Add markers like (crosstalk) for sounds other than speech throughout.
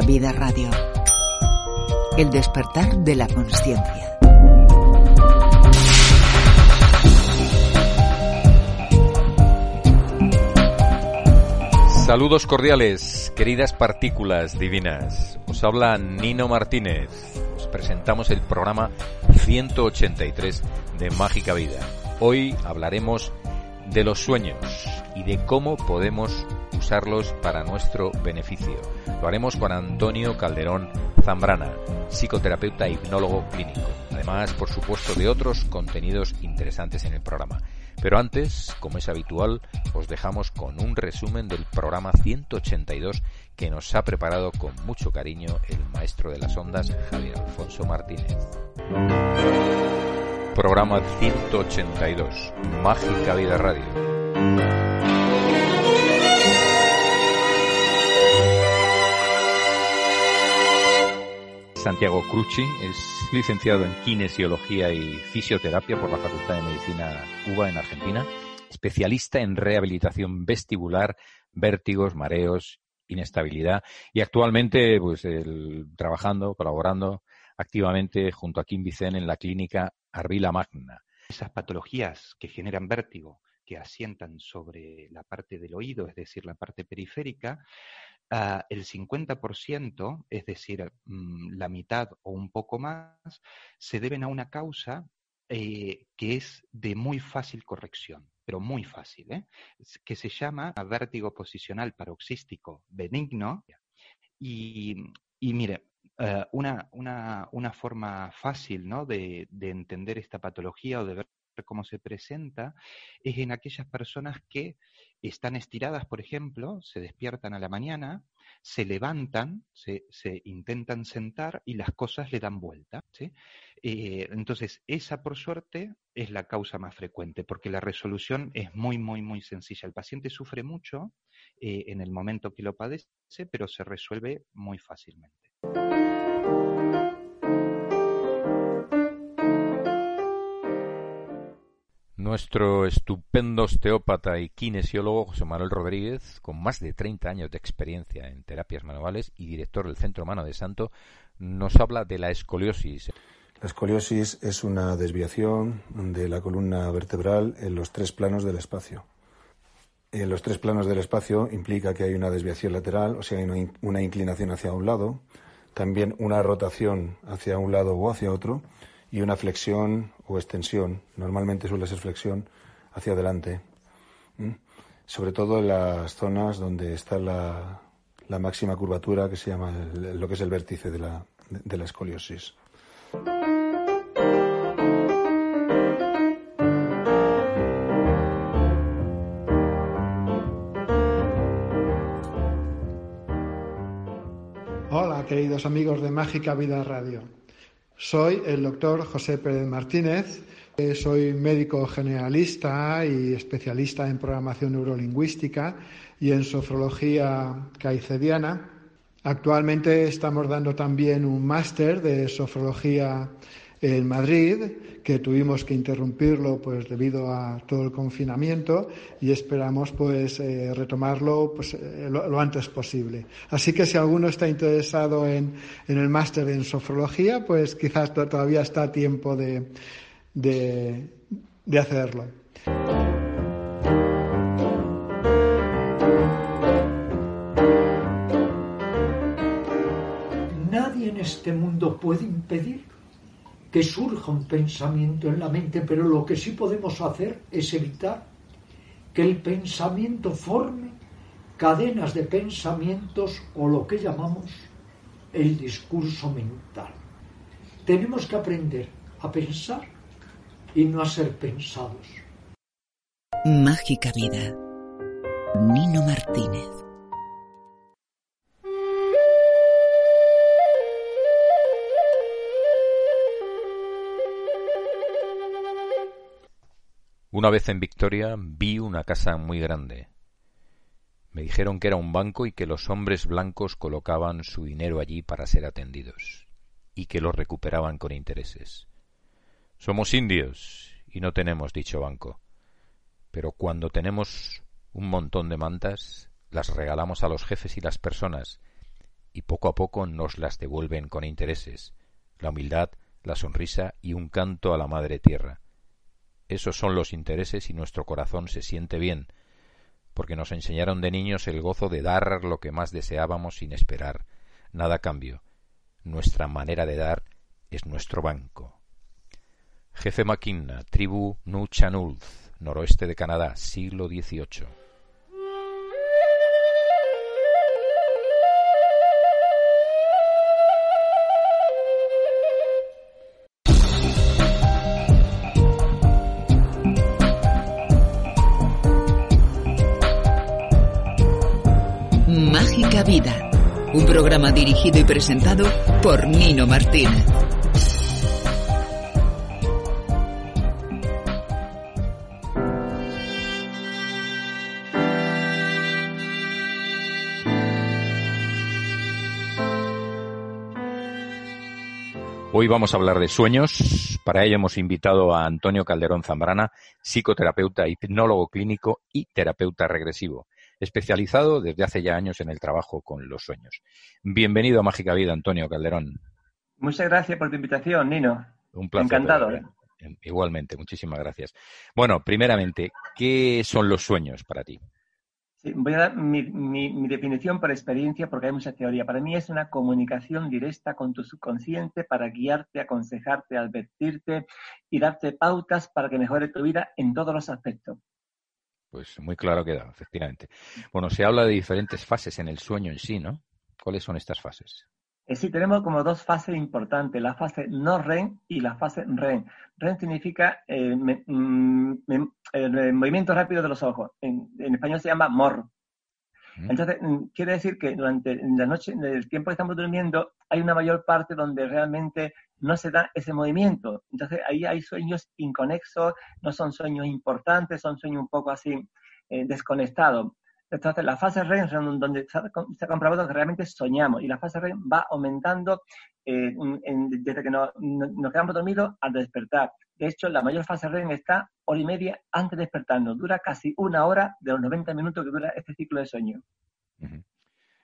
Vida Radio. El despertar de la conciencia. Saludos cordiales, queridas partículas divinas. Os habla Nino Martínez. Os presentamos el programa 183 de Mágica Vida. Hoy hablaremos de los sueños y de cómo podemos usarlos para nuestro beneficio. Lo haremos con Antonio Calderón Zambrana, psicoterapeuta e hipnólogo clínico. Además, por supuesto, de otros contenidos interesantes en el programa. Pero antes, como es habitual, os dejamos con un resumen del programa 182 que nos ha preparado con mucho cariño el maestro de las ondas, Javier Alfonso Martínez. Programa 182, Mágica Vida Radio. Santiago Cruci es licenciado en Kinesiología y Fisioterapia por la Facultad de Medicina UBA en Argentina, especialista en rehabilitación vestibular, vértigos, mareos, inestabilidad y actualmente pues trabajando, colaborando activamente junto a Kim Vicen en la clínica Arvila Magna. Esas patologías que generan vértigo, que asientan sobre la parte del oído, es decir, la parte periférica, Ah, el 50%, es decir, mm, la mitad o un poco más, se deben a una causa eh, que es de muy fácil corrección, pero muy fácil, ¿eh? que se llama vértigo posicional paroxístico benigno. Y, mire, eh, una, una, forma fácil ¿no? de, de entender esta patología o de ver cómo se presenta es en aquellas personas que están estiradas, por ejemplo, se despiertan a la mañana, se levantan, se, intentan sentar y las cosas le dan vuelta. Eh, entonces, esa por suerte es la causa más frecuente, porque la resolución es muy, muy, muy sencilla. El paciente sufre mucho eh, en el momento que lo padece, pero se resuelve muy fácilmente. Nuestro estupendo osteópata y kinesiólogo José Manuel Rodríguez, con más de 30 años de experiencia en terapias manuales y director del Centro Mano de Santo, nos habla de la escoliosis. La escoliosis es una desviación de la columna vertebral en los tres planos del espacio. En los tres planos del espacio implica que hay una desviación lateral, o sea, hay una inclinación hacia un lado, también una rotación hacia un lado o hacia otro, y una flexión o extensión, normalmente suele ser flexión, hacia adelante. Sobre todo en las zonas donde está la, máxima curvatura, que se llama lo que es el vértice de la, de la escoliosis. Hola, queridos amigos de Mágica Vida Radio. Soy el doctor José Pérez Martínez, soy médico generalista y especialista en programación neurolingüística y en sofrología caicediana. Actualmente estamos dando también un máster de sofrología en Madrid, que tuvimos que interrumpirlo pues debido a todo el confinamiento y esperamos pues eh, retomarlo pues, eh, lo, antes posible. Así que si alguno está interesado en, el máster en sofrología, pues quizás todavía está a tiempo de, de, de hacerlo. Nadie en este mundo puede impedir que surja un pensamiento en la mente, pero lo que sí podemos hacer es evitar que el pensamiento forme cadenas de pensamientos o lo que llamamos el discurso mental. Tenemos que aprender a pensar y no a ser pensados. Mágica vida. Nino Martínez. Una vez en Victoria vi una casa muy grande. Me dijeron que era un banco y que los hombres blancos colocaban su dinero allí para ser atendidos, y que lo recuperaban con intereses. Somos indios y no tenemos dicho banco, pero cuando tenemos un montón de mantas, las regalamos a los jefes y las personas, y poco a poco nos las devuelven con intereses, la humildad, la sonrisa y un canto a la madre tierra. Esos son los intereses y nuestro corazón se siente bien, porque nos enseñaron de niños el gozo de dar lo que más deseábamos sin esperar nada cambio. Nuestra manera de dar es nuestro banco. Jefe Maquinna, tribu Nuchanulth, noroeste de Canadá, siglo XVIII. Vida, un programa dirigido y presentado por Nino Martínez. Hoy vamos a hablar de sueños. Para ello hemos invitado a Antonio Calderón Zambrana, psicoterapeuta, hipnólogo clínico y terapeuta regresivo, especializado desde hace ya años en el trabajo con los sueños. Bienvenido a Mágica Vida, Antonio Calderón. Muchas gracias por tu invitación, Nino. Un placer. Encantado. ¿eh? Igualmente, muchísimas gracias. Bueno, primeramente, ¿qué son los sueños para ti? Sí, voy a dar mi, mi, mi, definición por experiencia porque hay mucha teoría. Para mí es una comunicación directa con tu subconsciente para guiarte, aconsejarte, advertirte y darte pautas para que mejore tu vida en todos los aspectos. Pues muy claro queda, efectivamente. Bueno, se habla de diferentes fases en el sueño en sí, ¿no? ¿Cuáles son estas fases? Eh, sí, tenemos como dos fases importantes, la fase no REM y la fase REM. REM significa eh, me, me, el movimiento rápido de los ojos. En, en español se llama MOR. Entonces, mm, quiere decir que durante la noche, en el tiempo que estamos durmiendo, hay una mayor parte donde realmente no se da ese movimiento. Entonces, ahí hay sueños inconexos, no son sueños importantes, son sueños un poco así eh, desconectados. Entonces, la fase REM es donde se ha comprobado que realmente soñamos y la fase REM va aumentando eh, desde que nos, nos, quedamos dormidos al despertar. De hecho, la mayor fase REM está hora y media antes de despertarnos. Dura casi una hora de los 90 minutos que dura este ciclo de sueño. Uh -huh.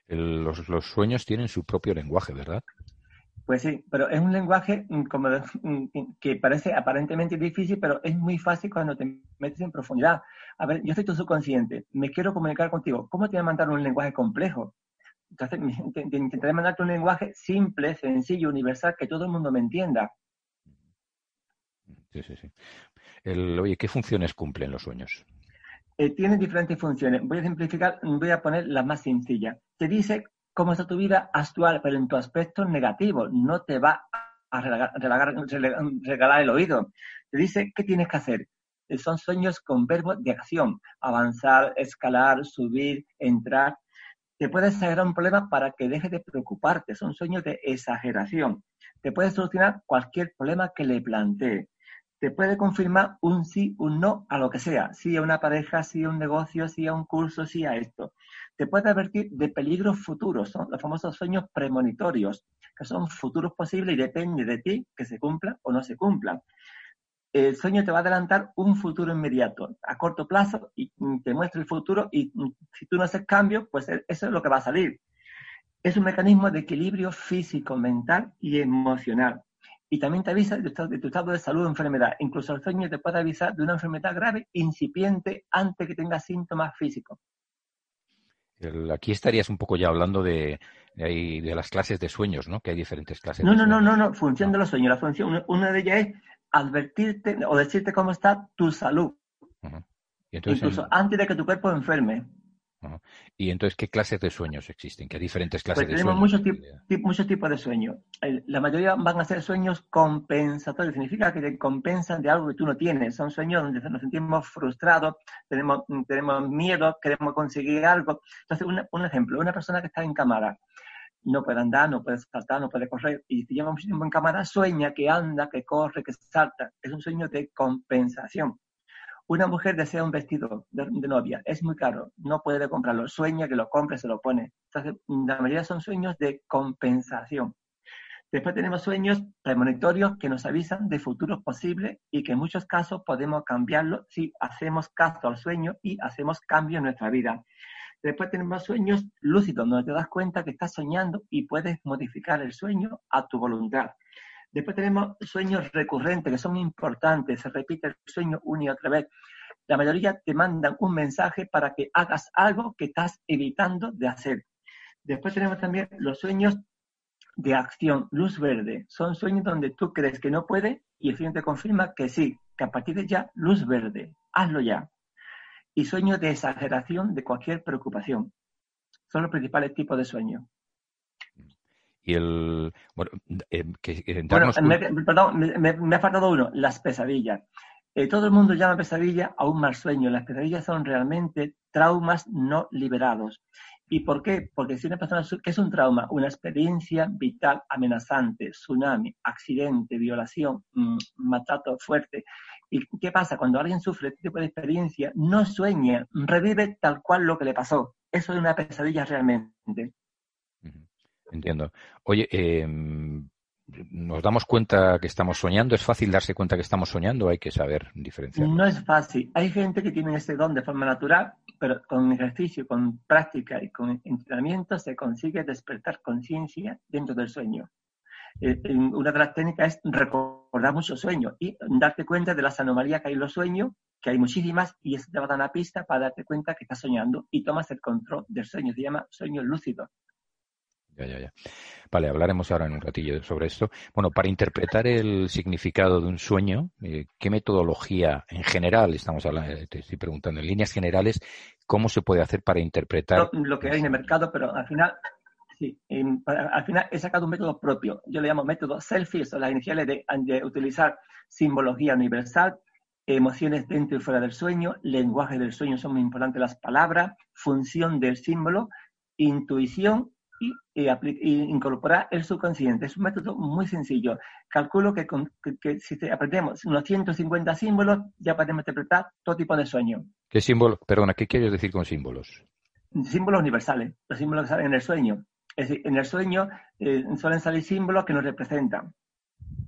El, los, los sueños tienen su propio lenguaje, ¿verdad? Pues sí, pero es un lenguaje como de, que parece aparentemente difícil, pero es muy fácil cuando te metes en profundidad. A ver, yo soy tu subconsciente, me quiero comunicar contigo. ¿Cómo te voy a mandar un lenguaje complejo? Entonces, (laughs) te, te intentaré mandarte un lenguaje simple, sencillo, universal, que todo el mundo me entienda. Sí, sí, sí. Oye, ¿qué funciones cumplen los sueños? Eh, tienen diferentes funciones. Voy a simplificar, voy a poner la más sencilla. Te dice cómo está tu vida actual, pero en tu aspecto negativo. No te va a regalar, el oído. Te dice qué tienes que hacer. Son sueños con verbos de acción. Avanzar, escalar, subir, entrar. Te puede exagerar un problema para que dejes de preocuparte. Son sueños de exageración. Te puede solucionar cualquier problema que le plantee. Te puede confirmar un sí, un no a lo que sea. Sí a una pareja, sí a un negocio, sí a un curso, sí a esto te puede advertir de peligros futuros, son los famosos sueños premonitorios, que son futuros posibles y depende de ti que se cumplan o no se cumplan. El sueño te va a adelantar un futuro inmediato, a corto plazo, y te muestra el futuro, y si tú no haces cambio, pues eso es lo que va a salir. Es un mecanismo de equilibrio físico, mental y emocional. Y también te avisa de tu, estado de, tu estado de salud o enfermedad. Incluso el sueño te puede avisar de una enfermedad grave, incipiente, antes que tenga síntomas físicos. Aquí estarías un poco ya hablando de, de, de, las clases de sueños, ¿no? Que hay diferentes clases. No, de no, no, no, no, función no. de los sueños. La función, una de ellas es advertirte o decirte cómo está tu salud. Uh -huh. y entonces, Incluso en... antes de que tu cuerpo enferme. Y entonces, ¿qué clases de sueños existen? ¿Qué diferentes clases pues de tenemos sueños? Muchos, tip, muchos tipos de sueños. La mayoría van a ser sueños compensatorios. Significa que te compensan de algo que tú no tienes. Son sueños donde nos sentimos frustrados, tenemos, tenemos miedo, queremos conseguir algo. Entonces, un, un ejemplo, una persona que está en cámara, no puede andar, no puede saltar, no puede correr, y si lleva mucho tiempo en cámara, sueña que anda, que corre, que salta. Es un sueño de compensación. Una mujer desea un vestido de, novia, es muy caro, no puede comprarlo, sueña que lo compre, se lo pone. Entonces, la mayoría son sueños de compensación. Después tenemos sueños premonitorios que nos avisan de futuros posibles y que en muchos casos podemos cambiarlo si hacemos caso al sueño y hacemos cambio en nuestra vida. Después tenemos sueños lúcidos, donde te das cuenta que estás soñando y puedes modificar el sueño a tu voluntad. Después tenemos sueños recurrentes, que son importantes, se repite el sueño una y otra vez. La mayoría te mandan un mensaje para que hagas algo que estás evitando de hacer. Después tenemos también los sueños de acción, luz verde. Son sueños donde tú crees que no puede y el sueño te confirma que sí, que a partir de ya, luz verde, hazlo ya. Y sueños de exageración de cualquier preocupación. Son los principales tipos de sueños. Y el. Bueno, eh, que, eh, perdón, me, ha faltado uno: las pesadillas. Eh, todo el mundo llama pesadilla a un mal sueño. Las pesadillas son realmente traumas no liberados. ¿Y por qué? Porque si una persona, ¿qué es un trauma? Una experiencia vital amenazante, tsunami, accidente, violación, mmm, maltrato fuerte. ¿Y qué pasa? Cuando alguien sufre este tipo de experiencia, no sueña, revive tal cual lo que le pasó. Eso es una pesadilla realmente. Entiendo. Oye, eh, ¿nos damos cuenta que estamos soñando? ¿Es fácil darse cuenta que estamos soñando? Hay que saber diferenciar. No es fácil. Hay gente que tiene ese don de forma natural pero con ejercicio, con práctica y con entrenamiento se consigue despertar conciencia dentro del sueño. Eh, una de las técnicas es recordar mucho sueño y darte cuenta de las anomalías que hay en los sueños, que hay muchísimas, y eso te va a dar una pista para darte cuenta que estás soñando y tomas el control del sueño. Se llama sueño lúcido. Ya, ya, ya. Vale, hablaremos ahora en un ratillo sobre esto. Bueno, para interpretar el significado de un sueño, eh, ¿qué metodología en general, estamos hablando, te estoy preguntando, en líneas generales, cómo se puede hacer para interpretar? Lo, que hay en el mercado, pero al final, sí, al final he sacado un método propio. Yo le llamo método selfie, son las iniciales de utilizar simbología universal, emociones dentro y fuera del sueño, lenguaje del sueño son muy importantes las palabras, función del símbolo, intuición y, incorporar el subconsciente. Es un método muy sencillo. Calculo que, si aprendemos unos 150 símbolos, ya podemos interpretar todo tipo de sueño. ¿Qué símbolo? Perdona, ¿qué quieres decir con símbolos? Símbolos universales, los símbolos que salen en el sueño. Es decir, en el sueño eh, suelen salir símbolos que nos representan.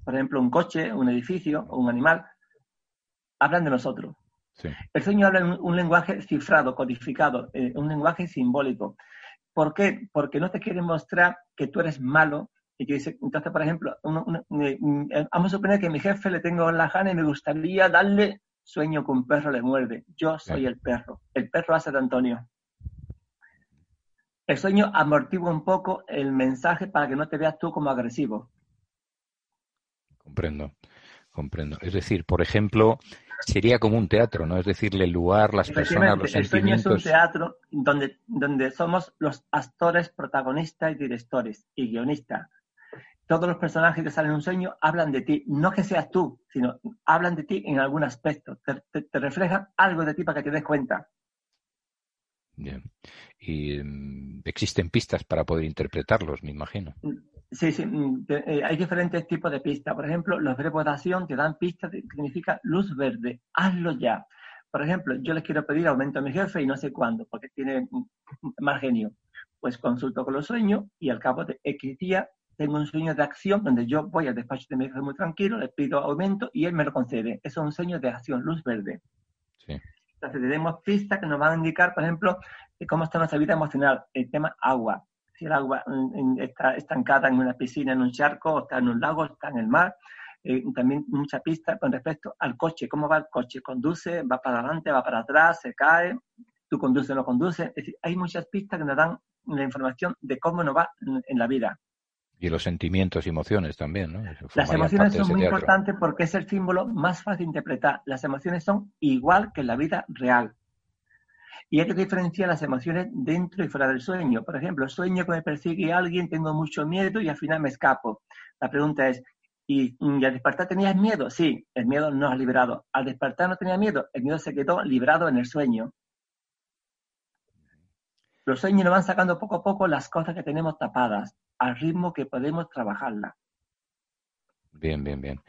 Por ejemplo, un coche, un edificio o un animal. Hablan de nosotros. El sueño habla en un, lenguaje cifrado, codificado, eh, un lenguaje simbólico. ¿Por qué? Porque no te quiere mostrar que tú eres malo y que dice, entonces, por ejemplo, eh, vamos a suponer que a mi jefe le tengo la gana y me gustaría darle sueño que un perro le muerde. Yo soy el perro. El perro hace de Antonio. El sueño amortigua un poco el mensaje para que no te veas tú como agresivo. Comprendo, comprendo. Es decir, por ejemplo, sería como un teatro, ¿no? Es decir, el lugar, las personas, los el sentimientos. Sueño es un teatro donde, donde somos los actores, protagonistas y directores y guionistas. Todos los personajes que salen en un sueño hablan de ti, no que seas tú, sino hablan de ti en algún aspecto, te, reflejan algo de ti para que te des cuenta. Bien. Y mm, existen pistas para poder interpretarlos, me imagino. Sí, sí, mm, eh, hay diferentes tipos de pistas. Por ejemplo, los verbos de acción te dan pistas que significa luz verde, hazlo ya. Por ejemplo, yo les quiero pedir aumento a mi jefe y no sé cuándo, porque tiene mal genio. Pues consulto con los sueños y al cabo de X día tengo un sueño de acción donde yo voy al despacho de mi jefe muy tranquilo, le pido aumento y él me lo concede. Eso es un sueño de acción, luz verde. Sí. Entonces, tenemos pistas que nos van a indicar, por ejemplo, cómo está nuestra vida emocional, el tema agua si el agua está estancada en una piscina, en un charco, está en un lago, está en el mar. Eh, también mucha pista con respecto al coche, cómo va el coche, conduce, va para adelante, va para atrás, se cae, tú conduces o no conduces. Es decir, hay muchas pistas que nos dan la información de cómo nos va en la vida. Y los sentimientos y emociones también, ¿no? Las emociones son muy importantes porque es el símbolo más fácil de interpretar. Las emociones son igual que en la vida real. Y hay que diferenciar las emociones dentro y fuera del sueño. Por ejemplo, sueño que me persigue alguien, tengo mucho miedo y al final me escapo. La pregunta es, ¿y, al despertar tenías miedo? Sí, el miedo no has liberado. Al despertar no tenía miedo, el miedo se quedó liberado en el sueño. Los sueños nos van sacando poco a poco las cosas que tenemos tapadas, al ritmo que podemos trabajarlas. Bien, bien, bien.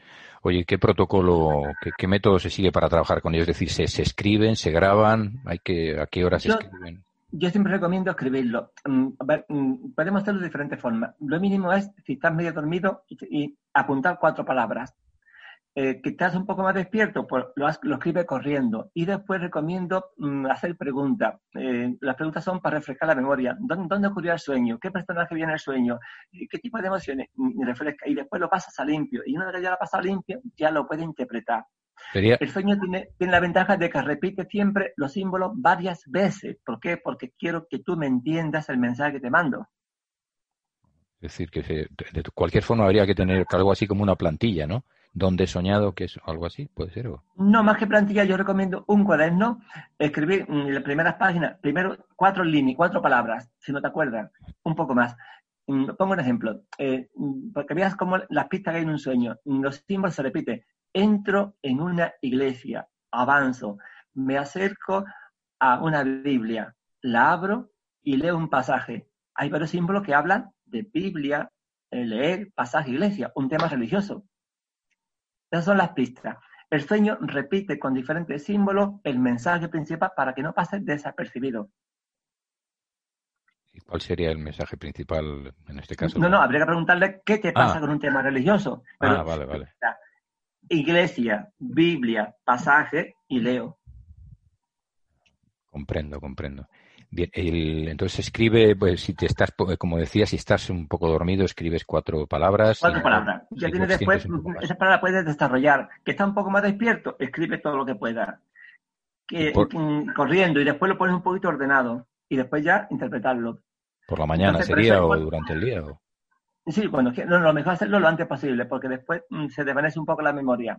Oye, ¿qué protocolo, qué, método se sigue para trabajar con ellos? Es decir, ¿se, escriben, se graban? ¿Hay que, ¿A qué horas se escriben? Yo siempre recomiendo escribirlo. Mm, mm, podemos hacerlo de diferentes formas. Lo mínimo es, si estás medio dormido, y, apuntar cuatro palabras. Eh, que estás un poco más despierto, pues lo, lo escribe corriendo. Y después recomiendo mm, hacer preguntas. Eh, las preguntas son para refrescar la memoria. ¿Dónde, ocurrió el sueño? ¿Qué personaje viene el sueño? ¿Qué tipo de emociones? Y, refresca. y después lo pasas a limpio. Y una vez que ya lo pasas a limpio, ya lo puede interpretar. El sueño tiene, tiene, la ventaja de que repite siempre los símbolos varias veces. ¿Por qué? Porque quiero que tú me entiendas el mensaje que te mando. Es decir, que de cualquier forma habría que tener algo así como una plantilla, ¿no? Donde he soñado, que es algo así, puede ser. No, más que plantilla, yo recomiendo un cuaderno, escribir en las primeras páginas, primero cuatro líneas, cuatro palabras, si no te acuerdas, un poco más. Mm, pongo un ejemplo, eh, mm, porque veas cómo las pistas que hay en un sueño, mm, los símbolos se repiten. Entro en una iglesia, avanzo, me acerco a una Biblia, la abro y leo un pasaje. Hay varios símbolos que hablan de Biblia, eh, leer, pasaje, iglesia, un tema religioso. Esas son las pistas. El sueño repite con diferentes símbolos el mensaje principal para que no pase desapercibido. ¿Y cuál sería el mensaje principal en este caso? No, no, habría que preguntarle qué te pasa ah. con un tema religioso. ah, vale, vale. Iglesia, Biblia, pasaje y leo. Comprendo, comprendo. Bien, entonces escribe, pues si te estás, como decía, si estás un poco dormido, escribes cuatro palabras. Cuatro palabras. Ya tienes después, esa palabra puedes desarrollar. Que está un poco más despierto, escribe todo lo que pueda. Que, corriendo y después lo pones un poquito ordenado y después ya interpretarlo. ¿Por la mañana sería o durante el día? Sí, cuando no, lo mejor es hacerlo lo antes posible porque después mm, se desvanece un poco la memoria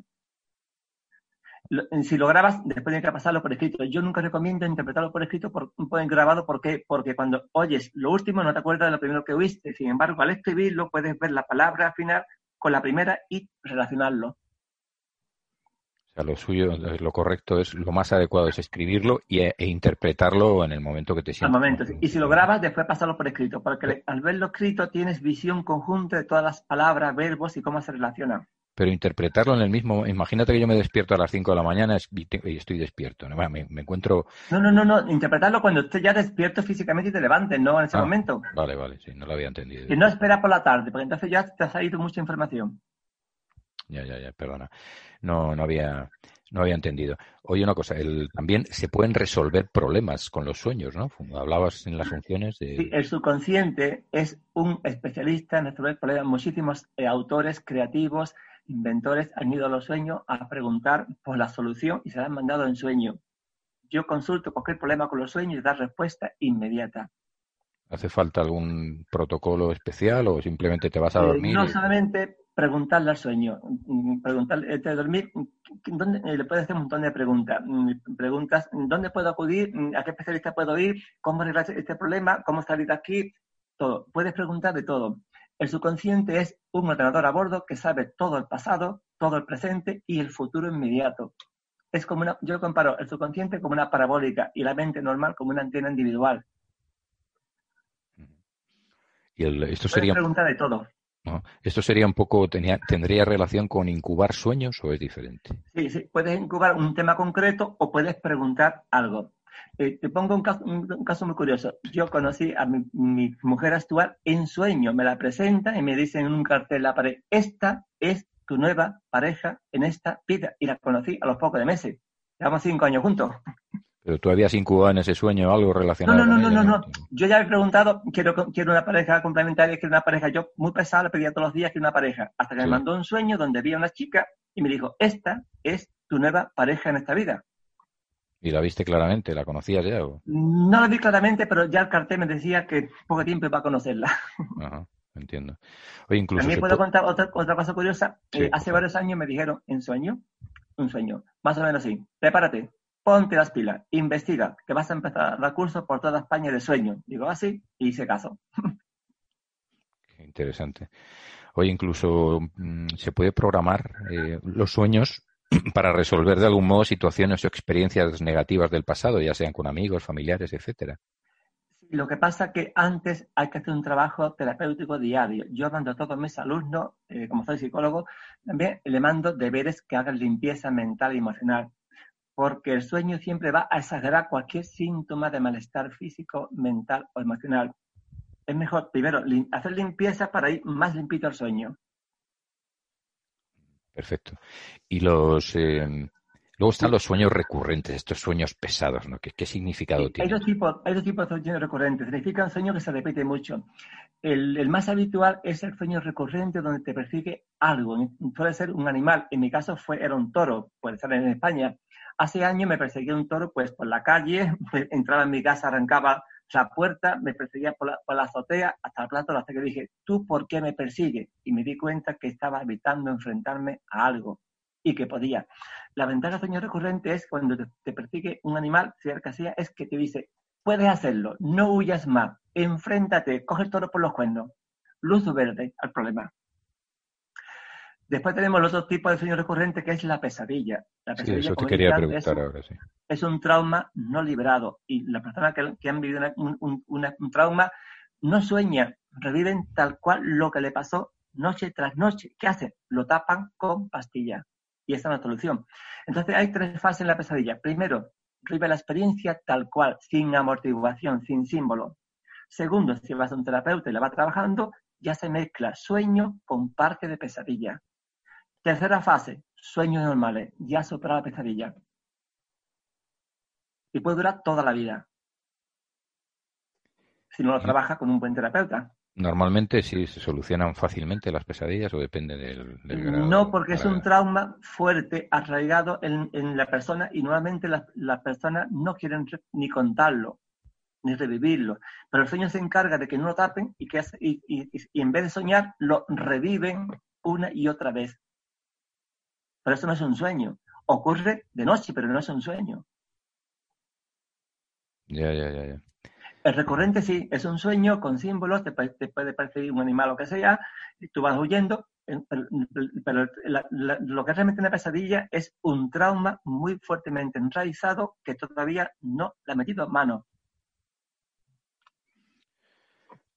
si lo grabas, después tienes que pasarlo por escrito. Yo nunca recomiendo interpretarlo por escrito, por, por grabado, ¿por Porque cuando oyes lo último no te acuerdas de lo primero que oíste. Sin embargo, al escribirlo puedes ver la palabra final con la primera y relacionarlo. O sea, lo suyo, lo correcto es, lo más adecuado es escribirlo e, e interpretarlo en el momento que te sientes. Al momento. Y si lo grabas, después pasarlo por escrito. Porque al verlo escrito tienes visión conjunta de todas las palabras, verbos y cómo se relacionan pero interpretarlo en el mismo. Imagínate que yo me despierto a las 5 de la mañana y estoy despierto. me, encuentro. No, no, no, no. Interpretarlo cuando estés ya despierto físicamente y te levantes, no en ese ah, momento. Vale, vale, sí, no lo había entendido. Y no espera por la tarde, porque entonces ya te ha salido mucha información. Ya, ya, ya, perdona. No, no había, no había entendido. Oye, una cosa, el, también se pueden resolver problemas con los sueños, ¿no? Hablabas en las funciones de... Sí, el subconsciente es un especialista en resolver problemas. Muchísimos eh, autores creativos inventores han ido a los sueños a preguntar por la solución y se la han mandado en sueño. Yo consulto cualquier problema con los sueños y dar respuesta inmediata. ¿Hace falta algún protocolo especial o simplemente te vas a eh, dormir? no solamente preguntarle al sueño, mm, preguntarle antes de dormir, ¿dónde, eh, le puedes hacer un montón de preguntas. Mm, preguntas, ¿dónde puedo acudir? Mm, ¿A qué especialista puedo ir? ¿Cómo arreglar este problema? ¿Cómo salir de aquí? Todo. Puedes preguntar de todo. El subconsciente es un ordenador a bordo que sabe todo el pasado, todo el presente y el futuro inmediato. Es como una, yo comparo el subconsciente como una parabólica y la mente normal como una antena individual. Y esto sería pregunta de todo. Esto sería un poco tenía, tendría relación con incubar sueños o es diferente. Sí, sí, puedes incubar un tema concreto o puedes preguntar algo. Eh, te pongo un caso, muy curioso. Yo conocí a mi, mujer actual en sueño. Me la presenta y me dice en un cartel la pared, esta es tu nueva pareja en esta vida. Y la conocí a los pocos de meses. Llevamos cinco años juntos. Pero tú habías incubado en ese sueño algo relacionado. No, no, no, no, no, Yo ya he preguntado, quiero, quiero una pareja complementaria, quiero una pareja. Yo muy pesado le pedía todos los días que una pareja. Hasta que me mandó un sueño donde vi a una chica y me dijo, esta es tu nueva pareja en esta vida. ¿Y la viste claramente? ¿La conocías ya? No la vi claramente, pero ya el cartel me decía que poco tiempo iba a conocerla. (laughs) Ajá, entiendo. Oye, incluso También puedo contar otra, otra cosa curiosa. Eh, hace varios años me dijeron, en sueño, un sueño, más o menos así, prepárate, ponte las pilas, investiga, que vas a empezar a dar cursos por toda España de sueño. Digo así, y hice caso. (laughs) Qué interesante. Oye, incluso mm, se puede programar eh, los sueños (clears throat) para resolver de algún modo situaciones o experiencias negativas del pasado, ya sean con amigos, familiares, etcétera. Lo que pasa es que antes hay que hacer un trabajo terapéutico diario. Yo mando a todos mis alumnos, eh, como soy psicólogo, también le mando deberes que hagan limpieza mental y emocional, porque el sueño siempre va a exagerar cualquier síntoma de malestar físico, mental o emocional. Es mejor primero hacer limpieza para ir más limpito al sueño. Perfecto. Y los eh, luego están los sueños recurrentes, estos sueños pesados, ¿no? ¿Qué, qué significado tienen? Hay dos, tipos, hay dos tipos de sueños recurrentes. Significa un sueño que se repite mucho. El, el, más habitual es el sueño recurrente donde te persigue algo. Puede ser un animal. En mi caso fue, era un toro, puede ser en España. Hace años me perseguía un toro pues por la calle, (laughs) entraba en mi casa, arrancaba la puerta, me perseguía por la, por la azotea hasta el plato, hasta que dije, ¿tú por qué me persigues? Y me di cuenta que estaba evitando enfrentarme a algo y que podía. La ventaja del sueño recurrente es cuando te, persigue un animal, que sea, es que te dice, puedes hacerlo, no huyas más, enfréntate, coge el toro por los cuernos, luz verde al problema. Después tenemos el otro tipo de sueño recurrente que es la pesadilla. La pesadilla sí, eso te quería preguntar es, ahora, sí. Es un trauma no liberado y las personas que, que han vivido una, un, una, un, trauma no sueñan, reviven tal cual lo que le pasó noche tras noche. ¿Qué hacen? Lo tapan con pastillas. Y esa es la solución. Entonces hay tres fases en la pesadilla. Primero, vive la experiencia tal cual, sin amortiguación, sin símbolo. Segundo, si vas a un terapeuta y la va trabajando, ya se mezcla sueño con parte de pesadilla. Tercera fase, sueños normales, ya supera la pesadilla. Y puede durar toda la vida. Si no lo trabaja con un buen terapeuta. Normalmente sí se solucionan fácilmente las pesadillas o depende del, del grado. No, porque es un trauma fuerte, arraigado en, en la persona y normalmente las, personas no quieren ni contarlo, ni revivirlo. Pero el sueño se encarga de que no lo tapen y, que y, y en vez de soñar, lo reviven una y otra vez. Pero eso no es un sueño. Ocurre de noche, pero no es un sueño. Ya, ya, ya, ya. El recurrente sí, es un sueño con símbolos, te, te puede percibir un animal o que sea, y tú vas huyendo, pero, pero la, la, lo que es realmente una pesadilla es un trauma muy fuertemente enraizado que todavía no le ha metido mano.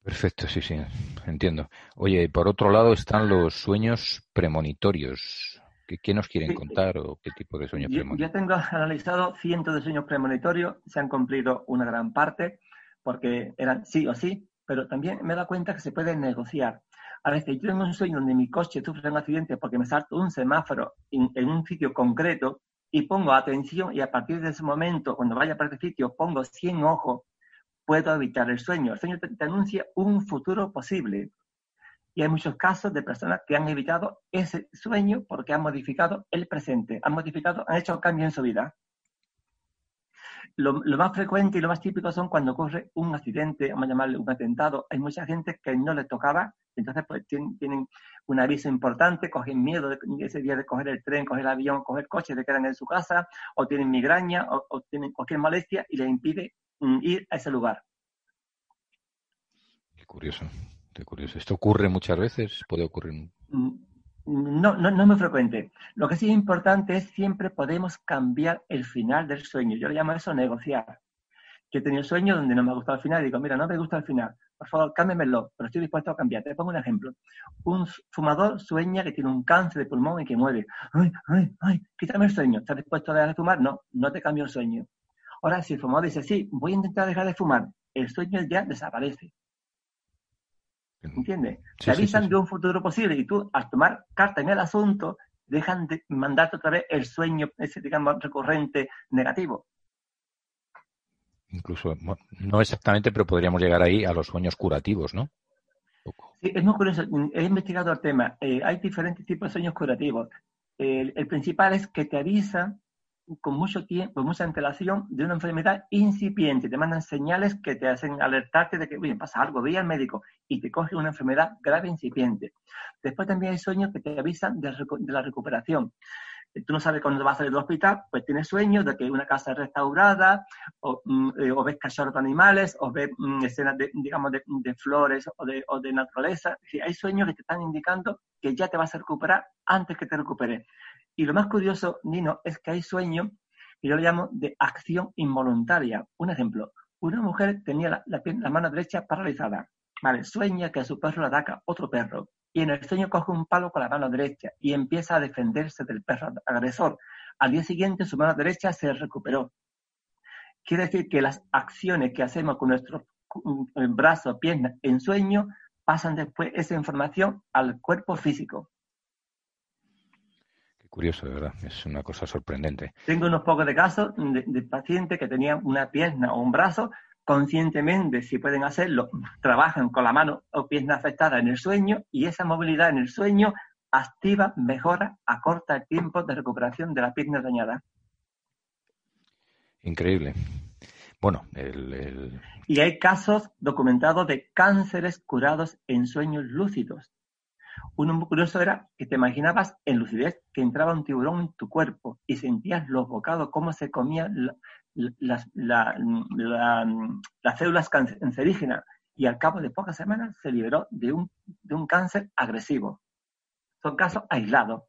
Perfecto, sí, sí, entiendo. Oye, por otro lado están los sueños premonitorios. ¿Qué, qué nos quieren contar o qué tipo de sueños premonitorios? Yo tengo (laughs) analizado cientos de sueños premonitorios, se han cumplido una gran parte, porque eran sí o sí, pero también me he dado cuenta que se puede negociar. A veces yo tengo un sueño donde mi coche sufre un accidente porque me salto un semáforo en, en un sitio concreto y pongo atención y a partir de ese momento, cuando vaya para ese sitio, pongo 100 ojos, puedo evitar el sueño. El sueño te, te anuncia un futuro posible. Y hay muchos casos de personas que han evitado ese sueño porque han modificado el presente, han modificado, han hecho cambios en su vida. Lo, más frecuente y lo más típico son cuando ocurre un accidente, vamos a llamarle un atentado. Hay mucha gente que no le tocaba, entonces pues tienen, un aviso importante, cogen miedo de, ese día de coger el tren, coger el avión, coger coche, se quedan en su casa, o tienen migraña, o, o tienen cualquier molestia y les impide mm, ir a ese lugar. Qué curioso. Qué curioso. ¿Esto ocurre muchas veces? ¿Puede ocurrir? No, no, no es muy frecuente. Lo que sí es importante es siempre podemos cambiar el final del sueño. Yo le llamo eso negociar. Que he tenido sueños donde no me ha gustado el final y digo, mira, no me gusta el final. Por favor, cámbiamelo, pero estoy dispuesto a cambiar. Te pongo un ejemplo. Un fumador sueña que tiene un cáncer de pulmón y que muere. Ay, ay, ay, quítame el sueño. ¿Estás dispuesto a dejar de fumar? No, no te cambio el sueño. Ahora, si el fumador dice, sí, voy a intentar dejar de fumar, el sueño ya desaparece. ¿Entiendes? Sí, Te avisan sí, sí. de un futuro posible y tú, al tomar carta en el asunto, dejan de mandarte otra vez el sueño, ese, digamos, recurrente negativo. Incluso, no exactamente, pero podríamos llegar ahí a los sueños curativos, ¿no? Sí, es muy curioso. He investigado el tema. Eh, hay diferentes tipos de sueños curativos. El, el principal es que te avisa con mucho tiempo, mucha antelación de una enfermedad incipiente. Te mandan señales que te hacen alertarte de que, oye, pasa algo, ve al médico y te coge una enfermedad grave incipiente. Después también hay sueños que te avisan de, de la recuperación. Tú no sabes cuándo vas a salir del hospital, pues tienes sueños de que una casa restaurada, o, mm, o ves cachorros de animales, o ves mm, escenas, de, digamos, de, de flores o de, o de naturaleza. Hay sueños que te están indicando que ya te vas a recuperar antes que te recuperes. Y lo más curioso, Nino, es que hay sueños que yo le llamo de acción involuntaria. Un ejemplo, una mujer tenía la, mano derecha paralizada. Vale, sueña que a su perro le ataca otro perro. Y en el sueño coge un palo con la mano derecha y empieza a defenderse del perro agresor. Al día siguiente su mano derecha se recuperó. Quiere decir que las acciones que hacemos con nuestro brazo, pierna en sueño pasan después esa información al cuerpo físico. Curioso, de verdad, es una cosa sorprendente. Tengo unos pocos de casos de, pacientes que tenían una pierna o un brazo conscientemente, si pueden hacerlo, trabajan con la mano o pierna afectada en el sueño y esa movilidad en el sueño activa, mejora, acorta el tiempo de recuperación de la pierna dañada. Increíble. Bueno, Y hay casos documentados de cánceres curados en sueños lúcidos. Uno muy curioso era que te imaginabas en lucidez que entraba un tiburón en tu cuerpo y sentías los bocados, cómo se comían las, células cancerígenas y al cabo de pocas semanas se liberó de un, de un cáncer agresivo. Son casos aislados.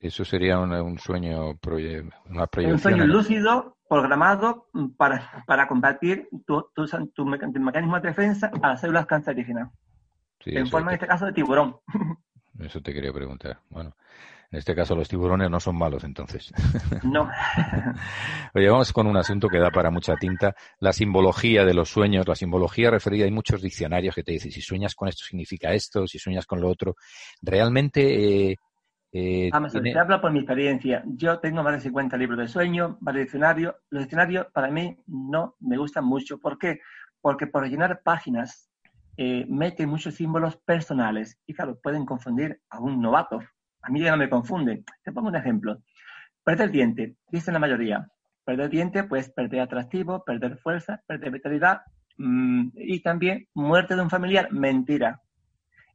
Eso sería un, sueño, una proyección. Un sueño lúcido, programado para, para combatir tu, tu, mecanismo de defensa a las células cancerígenas. En forma, en este caso, de tiburón. (laughs) Eso te quería preguntar. Bueno, en este caso los tiburones no son malos, entonces. (laughs) No. (laughs) Oye, vamos con un asunto que da para mucha tinta. La simbología de los sueños, la simbología referida, hay muchos diccionarios que te dicen si sueñas con esto significa esto, si sueñas con lo otro. Realmente... Eh, eh, Vamos, te hablo por mi experiencia. Yo tengo más de 50 libros de sueño, varios diccionarios. Los diccionarios para mí no me gustan mucho. ¿Por qué? Porque por llenar páginas eh, mete muchos símbolos personales y claro, pueden confundir a un novato a mí ya no me confunde. Te pongo un ejemplo. Perder diente, dicen la mayoría. Perder diente, pues perder atractivo, perder fuerza, perder vitalidad mm, y también muerte de un familiar, mentira.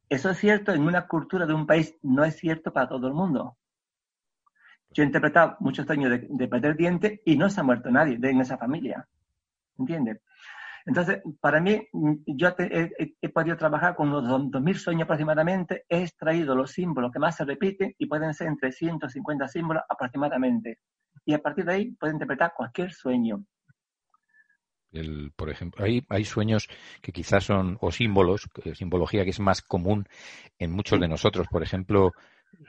Eso es cierto en una cultura de un país, no es cierto para todo el mundo. Yo he interpretado muchos años de, de perder diente y no se ha muerto nadie de, en esa familia. ¿Entiendes? Entonces, para mí, mm, yo he, podido trabajar con unos 2.000 sueños aproximadamente, he extraído los símbolos que más se repiten y pueden ser entre 150 símbolos aproximadamente. Y a partir de ahí puedo interpretar cualquier sueño. por ejemplo, hay, hay sueños que quizás son, o símbolos, simbología que es más común en muchos de nosotros. Por ejemplo,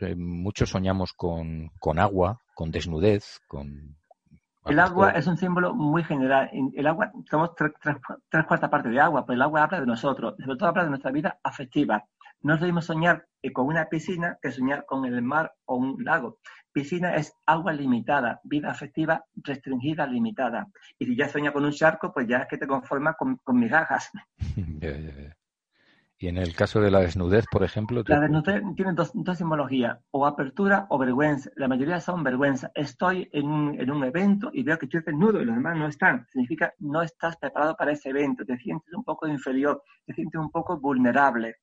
eh, muchos soñamos con, con agua, con desnudez, con el agua es un símbolo muy general. El agua, somos tres, cuartas partes de agua, pero el agua habla de nosotros, sobre todo habla de nuestra vida afectiva. No es lo mismo soñar eh, con una piscina que soñar con el mar o un lago. Piscina es agua limitada, vida afectiva restringida, limitada. Y si ya sueña con un charco, pues ya es que te conformas con, con migajas. (laughs) Y en el caso de la desnudez, por ejemplo. La desnudez tiene dos, dos, simbologías, o apertura o vergüenza. La mayoría son vergüenza. Estoy en un, en un evento y veo que estoy desnudo y los demás no están. Significa no estás preparado para ese evento, te sientes un poco inferior, te sientes un poco vulnerable.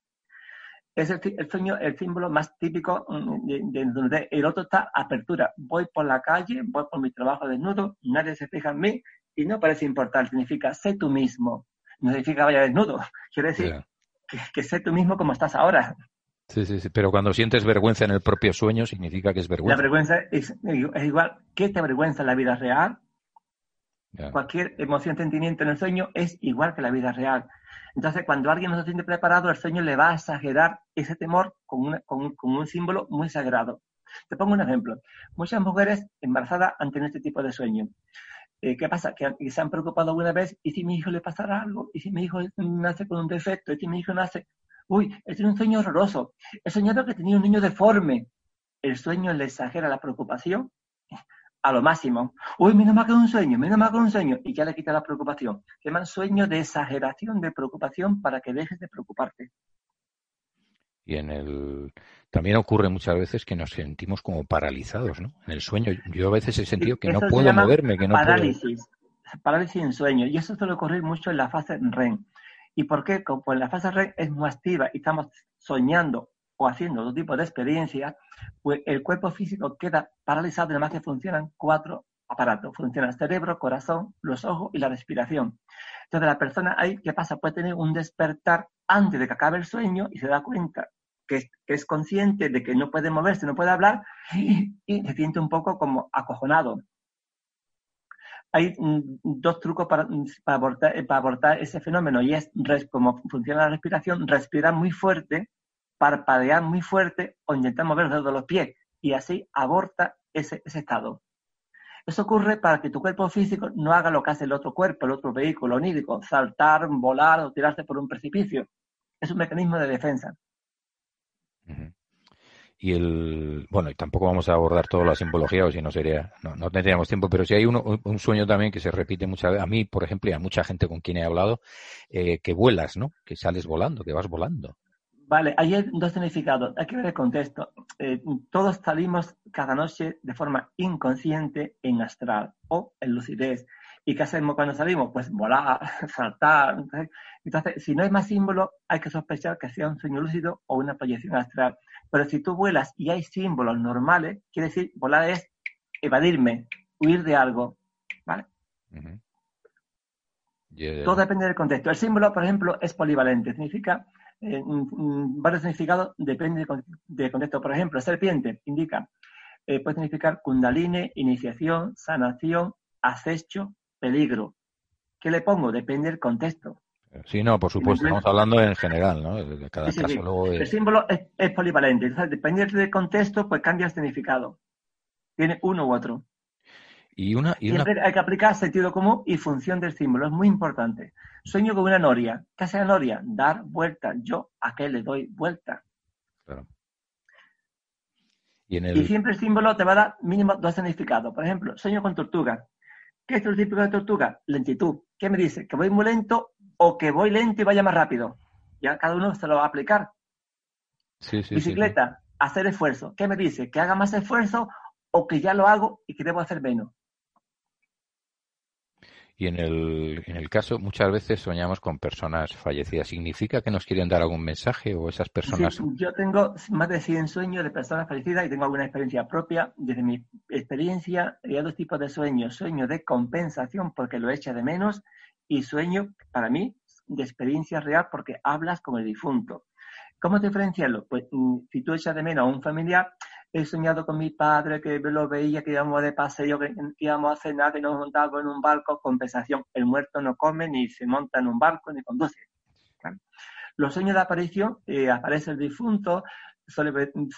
Es el, el sueño, el símbolo más típico mm, de, donde el otro está apertura. Voy por la calle, voy por mi trabajo desnudo, nadie se fija en mí y no parece importar. Significa sé tú mismo. No significa vaya desnudo. (laughs) Quiere decir, que, sé tú mismo como estás ahora. Sí, sí, sí, pero cuando sientes vergüenza en el propio sueño significa que es vergüenza. La vergüenza es, igual, ¿qué te avergüenza en la vida real? Cualquier emoción, sentimiento en el sueño es igual que la vida real. Entonces, cuando alguien no se siente preparado, el sueño le va a exagerar ese temor con, con, un símbolo muy sagrado. Te pongo un ejemplo. Muchas mujeres embarazadas han tenido este tipo de sueño. Eh, ¿Qué pasa? Que, se han preocupado alguna vez, ¿y si mi hijo le pasara algo? ¿Y si mi hijo nace con un defecto? ¿Y si mi hijo nace? Uy, es un sueño horroroso. He soñado que tenía un niño deforme. El sueño le exagera la preocupación a lo máximo. Uy, menos mal que un sueño, menos mal que un sueño. Y ya le quita la preocupación. Se llaman sueños de exageración de preocupación para que dejes de preocuparte. Y en el también ocurre muchas veces que nos sentimos como paralizados, ¿no? En el sueño. Yo a veces he sentido que no puedo moverme, que no parálisis, Parálisis en sueño. Y eso suele ocurrir mucho en la fase REM. ¿Y por qué? Como en la fase REM es muy activa y estamos soñando o haciendo otro tipo de experiencias, pues el cuerpo físico queda paralizado además que funcionan cuatro aparatos. Funciona el cerebro, corazón, los ojos y la respiración. Entonces la persona ahí, ¿qué pasa? Puede tener un despertar antes de que acabe el sueño y se da cuenta que, es consciente de que no puede moverse, no puede hablar y, se siente un poco como acojonado. Hay mm, dos trucos para, para, abortar, ese fenómeno y es como funciona la respiración, respirar muy fuerte, parpadear muy fuerte o intentar mover los dedos de los pies y así aborta ese estado. Eso ocurre para que tu cuerpo físico no haga lo que hace el otro cuerpo, el otro vehículo onírico, saltar, volar o tirarse por un precipicio. Es un mecanismo de defensa. y el bueno y tampoco vamos a abordar toda la simbología o si no sería no, no tendríamos tiempo pero si hay uno, un sueño también que se repite muchas veces a mí por ejemplo y a mucha gente con quien he hablado eh, que vuelas no que sales volando que vas volando Vale, hay dos significados. Hay que ver el contexto. Eh, todos salimos cada noche de forma inconsciente en astral o en lucidez. ¿Y qué hacemos cuando salimos? Pues volar, (laughs) saltar. Entonces, si no hay más símbolo, hay que sospechar que sea un sueño lúcido o una proyección astral. Pero si tú vuelas y hay símbolos normales, quiere decir, volar es evadirme, huir de algo. ¿Vale? Todo depende del contexto. El símbolo, por ejemplo, es polivalente. Significa eh, varios significados, depende del contexto. Por ejemplo, serpiente indica, eh, puede significar kundalini, iniciación, sanación, acecho, peligro. ¿Qué le pongo? Depende del contexto. Sí, no, por supuesto, estamos hablando en general, ¿no? De cada caso luego El símbolo es, polivalente, entonces, dependiendo del contexto, pues cambia el significado. Tiene uno u otro. Y una, Siempre hay que aplicar sentido común y función del símbolo, es muy importante. Sueño con una noria. ¿Qué hace la noria? Dar vuelta. Yo a qué le doy vuelta. Claro. Y, y, siempre el símbolo te va a dar mínimo dos significados. Por ejemplo, sueño con tortuga. ¿Qué es el típico de tortuga? Lentitud. ¿Qué me dice? ¿Que voy muy lento o que voy lento y vaya más rápido? Ya cada uno se lo va a aplicar. Sí, sí, Bicicleta, hacer esfuerzo. ¿Qué me dice? ¿Que haga más esfuerzo o que ya lo hago y que debo hacer menos? Y en el, en el caso, muchas veces soñamos con personas fallecidas. ¿Significa que nos quieren dar algún mensaje o esas personas? yo tengo más de 100 sueños de personas fallecidas y tengo alguna experiencia propia. Desde mi experiencia, hay dos tipos de sueños. Sueño de compensación porque lo echa de menos y sueño, para mí, de experiencia real porque hablas con el difunto. ¿Cómo diferenciarlo? Pues mm, si tú echas de menos a un familiar, he soñado con mi padre, que lo veía, que íbamos de paseo, que, íbamos a cenar, que nos montábamos en un barco, compensación. El muerto no come, ni se monta en un barco, ni conduce. Los sueños de aparición, eh, aparece el difunto, suele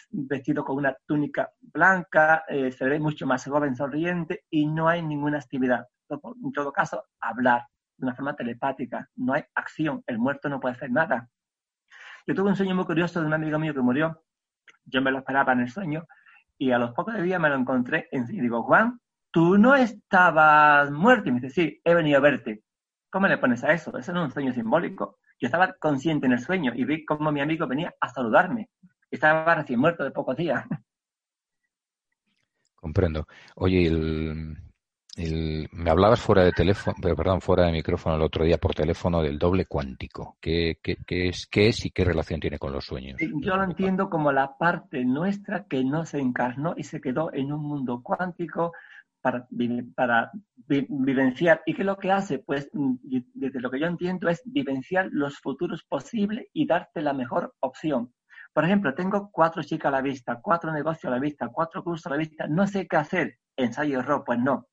vestido con una túnica blanca, eh, se ve mucho más joven, sonriente y no hay ninguna actividad. En todo caso, hablar de una forma telepática, no hay acción, el muerto no puede hacer nada. Yo tuve un sueño muy curioso de un amigo mío que murió, yo me lo esperaba en el sueño y a los pocos días me lo encontré y digo, Juan, tú no estabas muerto. Y me dice, sí, he venido a verte. ¿Cómo le pones a eso? Eso no es un sueño simbólico. Yo estaba consciente en el sueño y vi cómo mi amigo venía a saludarme. Estaba recién muerto de pocos días. Comprendo. Oye, el, me hablabas fuera de teléfono, perdón, fuera de micrófono el otro día por teléfono del doble cuántico. ¿Qué, qué, es, ¿Qué es y qué relación tiene con los sueños? Yo lo entiendo como la parte nuestra que no se encarnó y se quedó en un mundo cuántico para, para vivenciar. ¿Y qué es lo que hace? Pues mm, desde lo que yo entiendo es vivenciar los futuros posibles y darte la mejor opción. Por ejemplo, tengo cuatro chicas a la vista, cuatro negocios a la vista, cuatro cursos a la vista, no sé qué hacer. Ensayo error, pues no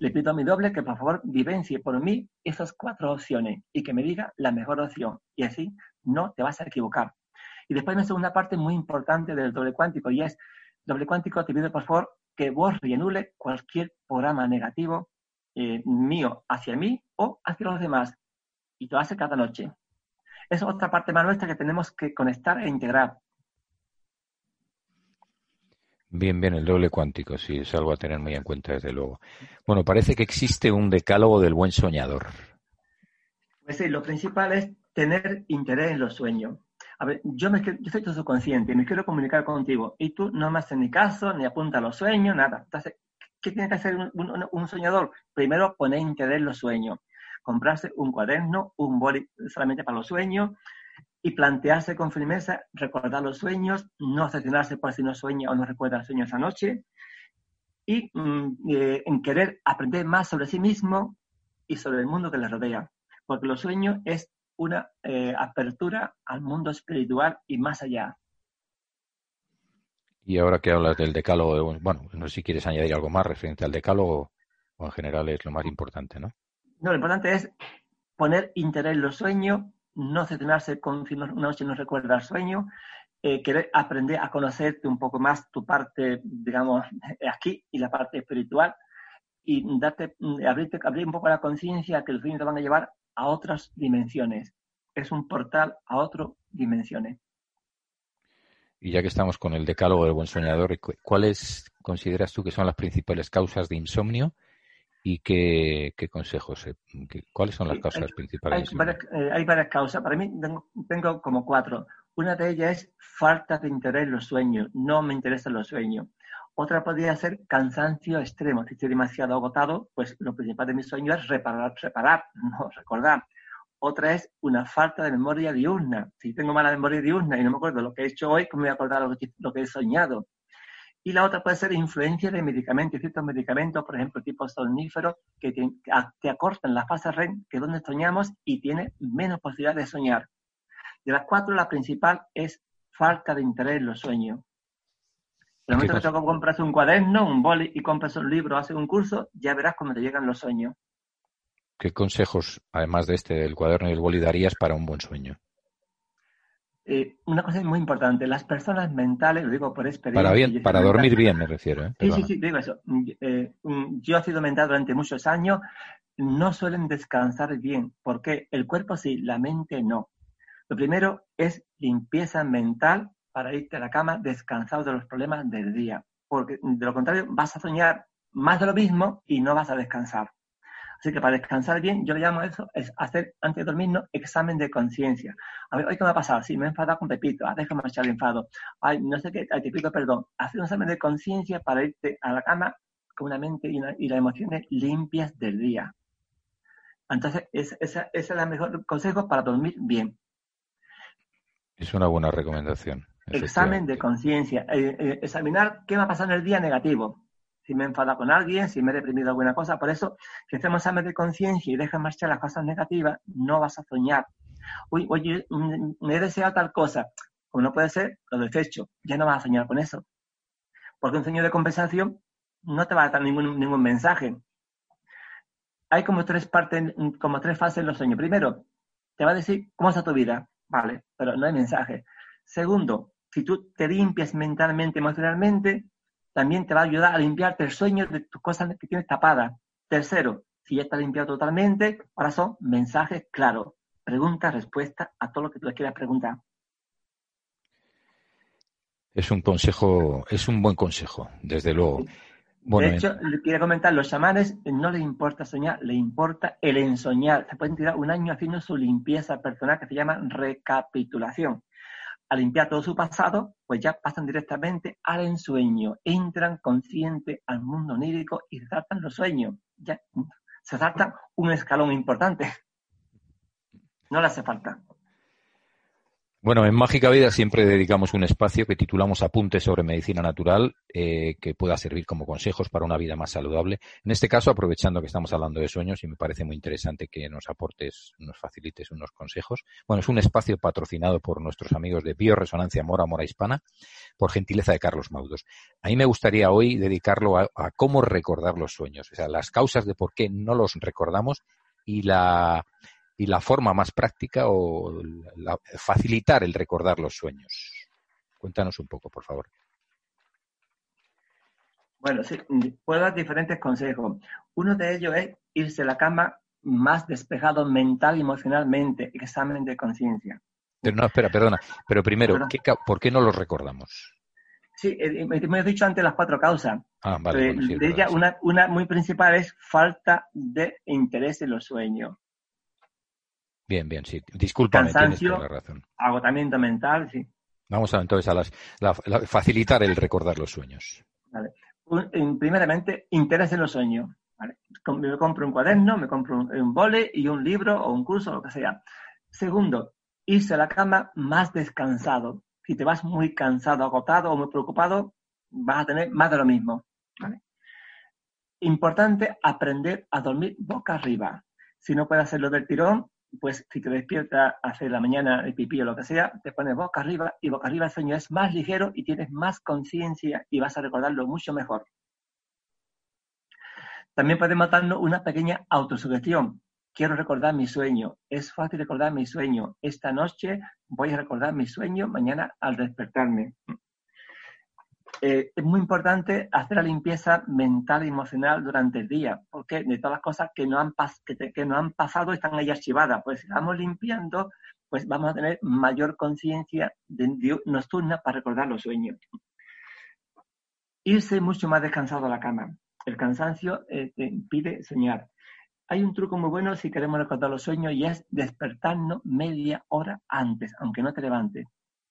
le pido a mi doble que por favor vivencie por mí esas cuatro opciones y que me diga la mejor opción. Y así no te vas a equivocar. Y después una parte muy importante del doble cuántico y es, doble cuántico, te pido por favor que borre y cualquier programa negativo eh, mío hacia mí o hacia los demás. Y lo hace cada noche. Es otra parte más nuestra que tenemos que conectar e integrar. Bien, bien, el doble cuántico, sí, es algo a tener muy en cuenta, desde luego. Bueno, parece que existe un decálogo del buen soñador. Pues sí, lo principal es tener interés en los sueños. A ver, yo, me, yo soy todo subconsciente, me quiero comunicar contigo y tú no me haces ni caso, ni apunta a los sueños, nada. Entonces, ¿qué tiene que hacer un, soñador? Primero, poner interés en los sueños. Comprarse un cuaderno, un boli solamente para los sueños, y plantearse con firmeza, recordar los sueños, no obsesionarse por si no sueña o no recuerda los sueños esa noche, y mm, eh, en querer aprender más sobre sí mismo y sobre el mundo que le rodea, porque los sueños es una eh, apertura al mundo espiritual y más allá. Y ahora que hablas del decálogo, bueno, no sé si quieres añadir algo más referente al decálogo, o en general es lo más importante, ¿no? No, lo importante es poner interés en los sueños, no centrarse con una noche no recuerda el sueño, eh, querer aprender a conocerte un poco más tu parte, digamos, (laughs) aquí y la parte espiritual y darte, mm, abrirte, abrir un poco la conciencia que los sueños te van a llevar a otras dimensiones. Es un portal a otras dimensiones. Y ya que estamos con el decálogo del buen soñador, ¿cuáles consideras tú que son las principales causas de insomnio y qué, consejos, eh, cuáles son las causas principales? Hay varias, eh, hay varias, causas. Para mí tengo, como cuatro. Una de ellas es falta de interés en los sueños. No me interesan los sueños. Otra podría ser cansancio extremo. Si estoy demasiado agotado, pues lo principal de mi sueño es reparar, reparar, (laughs) no recordar. Otra es una falta de memoria diurna. Si tengo mala memoria diurna y no me acuerdo lo que he hecho hoy, ¿cómo me voy a acordar lo que, he soñado? Y la otra puede ser influencia de medicamentos, ciertos medicamentos, por ejemplo, tipo somníferos, que te, acortan la fase REM, que es donde soñamos, y tiene menos posibilidad de soñar. De las cuatro, la principal es falta de interés en los sueños. En el momento que que compras un cuaderno, un boli y compras un libro haces un curso, ya verás cómo te llegan los sueños. ¿Qué consejos, además de este, del cuaderno y el boli, darías para un buen sueño? Eh, una cosa muy importante, las personas mentales, lo digo por experiencia. Para, bien, para dormir bien, me refiero. ¿eh? Sí, sí, sí, digo eso. Mm, eh, mm, yo he sido mental durante muchos años, no suelen descansar bien. porque El cuerpo sí, la mente no. Lo primero es limpieza mental para irte a la cama descansado de los problemas del día. Porque de lo contrario vas a soñar más de lo mismo y no vas a descansar. Así que para descansar bien, yo le llamo eso, es hacer antes de dormir examen de conciencia. A ver, hoy qué me ha pasado, sí, me he enfadado con Pepito, ah, déjame echar el enfado. Ay, no sé qué, ay, te pido perdón. Hacer un examen de conciencia para irte a la cama con una mente y, las emociones limpias del día. Entonces, ese es el mejor consejo para dormir bien. Es una buena recomendación. Examen de conciencia. Eh, eh, examinar qué me ha pasado en el día negativo si me he enfadado con alguien, si me he deprimido alguna cosa. Por eso, que hacemos examen de conciencia y dejas marchar las cosas negativas, no vas a soñar. Uy, oye, mm, me he deseado tal cosa. Como no puede ser, lo desecho. Ya no vas a soñar con eso. Porque un sueño de compensación no te va a dar ningún, ningún mensaje. Hay como tres partes, como tres fases en los sueños. Primero, te va a decir cómo está tu vida. Vale, pero no hay mensaje. Segundo, si tú te limpias mentalmente, emocionalmente, también te va a ayudar a limpiarte el sueño de tus cosas que tienes tapadas. Tercero, si ya está limpiado totalmente, ahora son mensajes claros, preguntas, respuestas a todo lo que tú quieras preguntar. Es un consejo, es un buen consejo, desde luego. de hecho, le quiero comentar, los chamanes no les importa soñar, les importa el ensoñar. Se pueden tirar un año haciendo su limpieza personal que se llama recapitulación a limpiar todo su pasado, pues ya pasan directamente al ensueño, entran consciente al mundo onírico y saltan los sueños. Ya se saltan un escalón importante. No le hace falta. Bueno, en Mágica Vida siempre dedicamos un espacio que titulamos Apuntes sobre Medicina Natural, eh, que pueda servir como consejos para una vida más saludable. En este caso, aprovechando que estamos hablando de sueños, y me parece muy interesante que nos aportes, nos facilites unos consejos. Bueno, es un espacio patrocinado por nuestros amigos de Bioresonancia Mora Mora Hispana, por gentileza de Carlos Maudos. A mí me gustaría hoy dedicarlo a cómo recordar los sueños, o sea, las causas de por qué no los recordamos y la y la forma más práctica o facilitar el recordar los sueños. Cuéntanos un poco, por favor. Bueno, sí, puedo dar diferentes consejos. Uno de ellos es irse a la cama más despejado mental y emocionalmente, examen de conciencia. Pero no, espera, perdona. Pero primero, ¿por qué no los recordamos? Sí, eh, eh, me he dicho antes las cuatro causas. Ah, vale. Eh, de ella, una, una muy principal es falta de interés en los sueños. Bien, bien, sí. Disculpa, tienes toda la razón. agotamiento mental, sí. Vamos a, entonces a las, facilitar el recordar los sueños. Vale. primeramente, interés en los sueños. Me compro un cuaderno, me compro un, un bole y un libro o un curso, lo que sea. Segundo, irse a la cama más descansado. Si te vas muy cansado, agotado o muy preocupado, vas a tener más de lo mismo. Importante aprender a dormir boca arriba. Si no puedes hacerlo del tirón, pues si te despiertas hace la mañana el pipí o lo que sea, te pones boca arriba y boca arriba el sueño es más ligero y tienes más conciencia y vas a recordarlo mucho mejor. También podemos darnos una pequeña autosugestión. Quiero recordar mi sueño. Es fácil recordar mi sueño. Esta noche voy a recordar mi sueño mañana al despertarme. Eh, es muy importante hacer la limpieza mental y emocional durante el día, porque de todas las cosas que no han, pasado están ahí archivadas. Pues vamos limpiando pues vamos a tener mayor conciencia nocturna para recordar los sueños. Irse mucho más descansado a la cama. El cansancio eh, te impide soñar. Hay un truco muy bueno si queremos recordar los sueños y es despertarnos media hora antes, aunque no te levantes.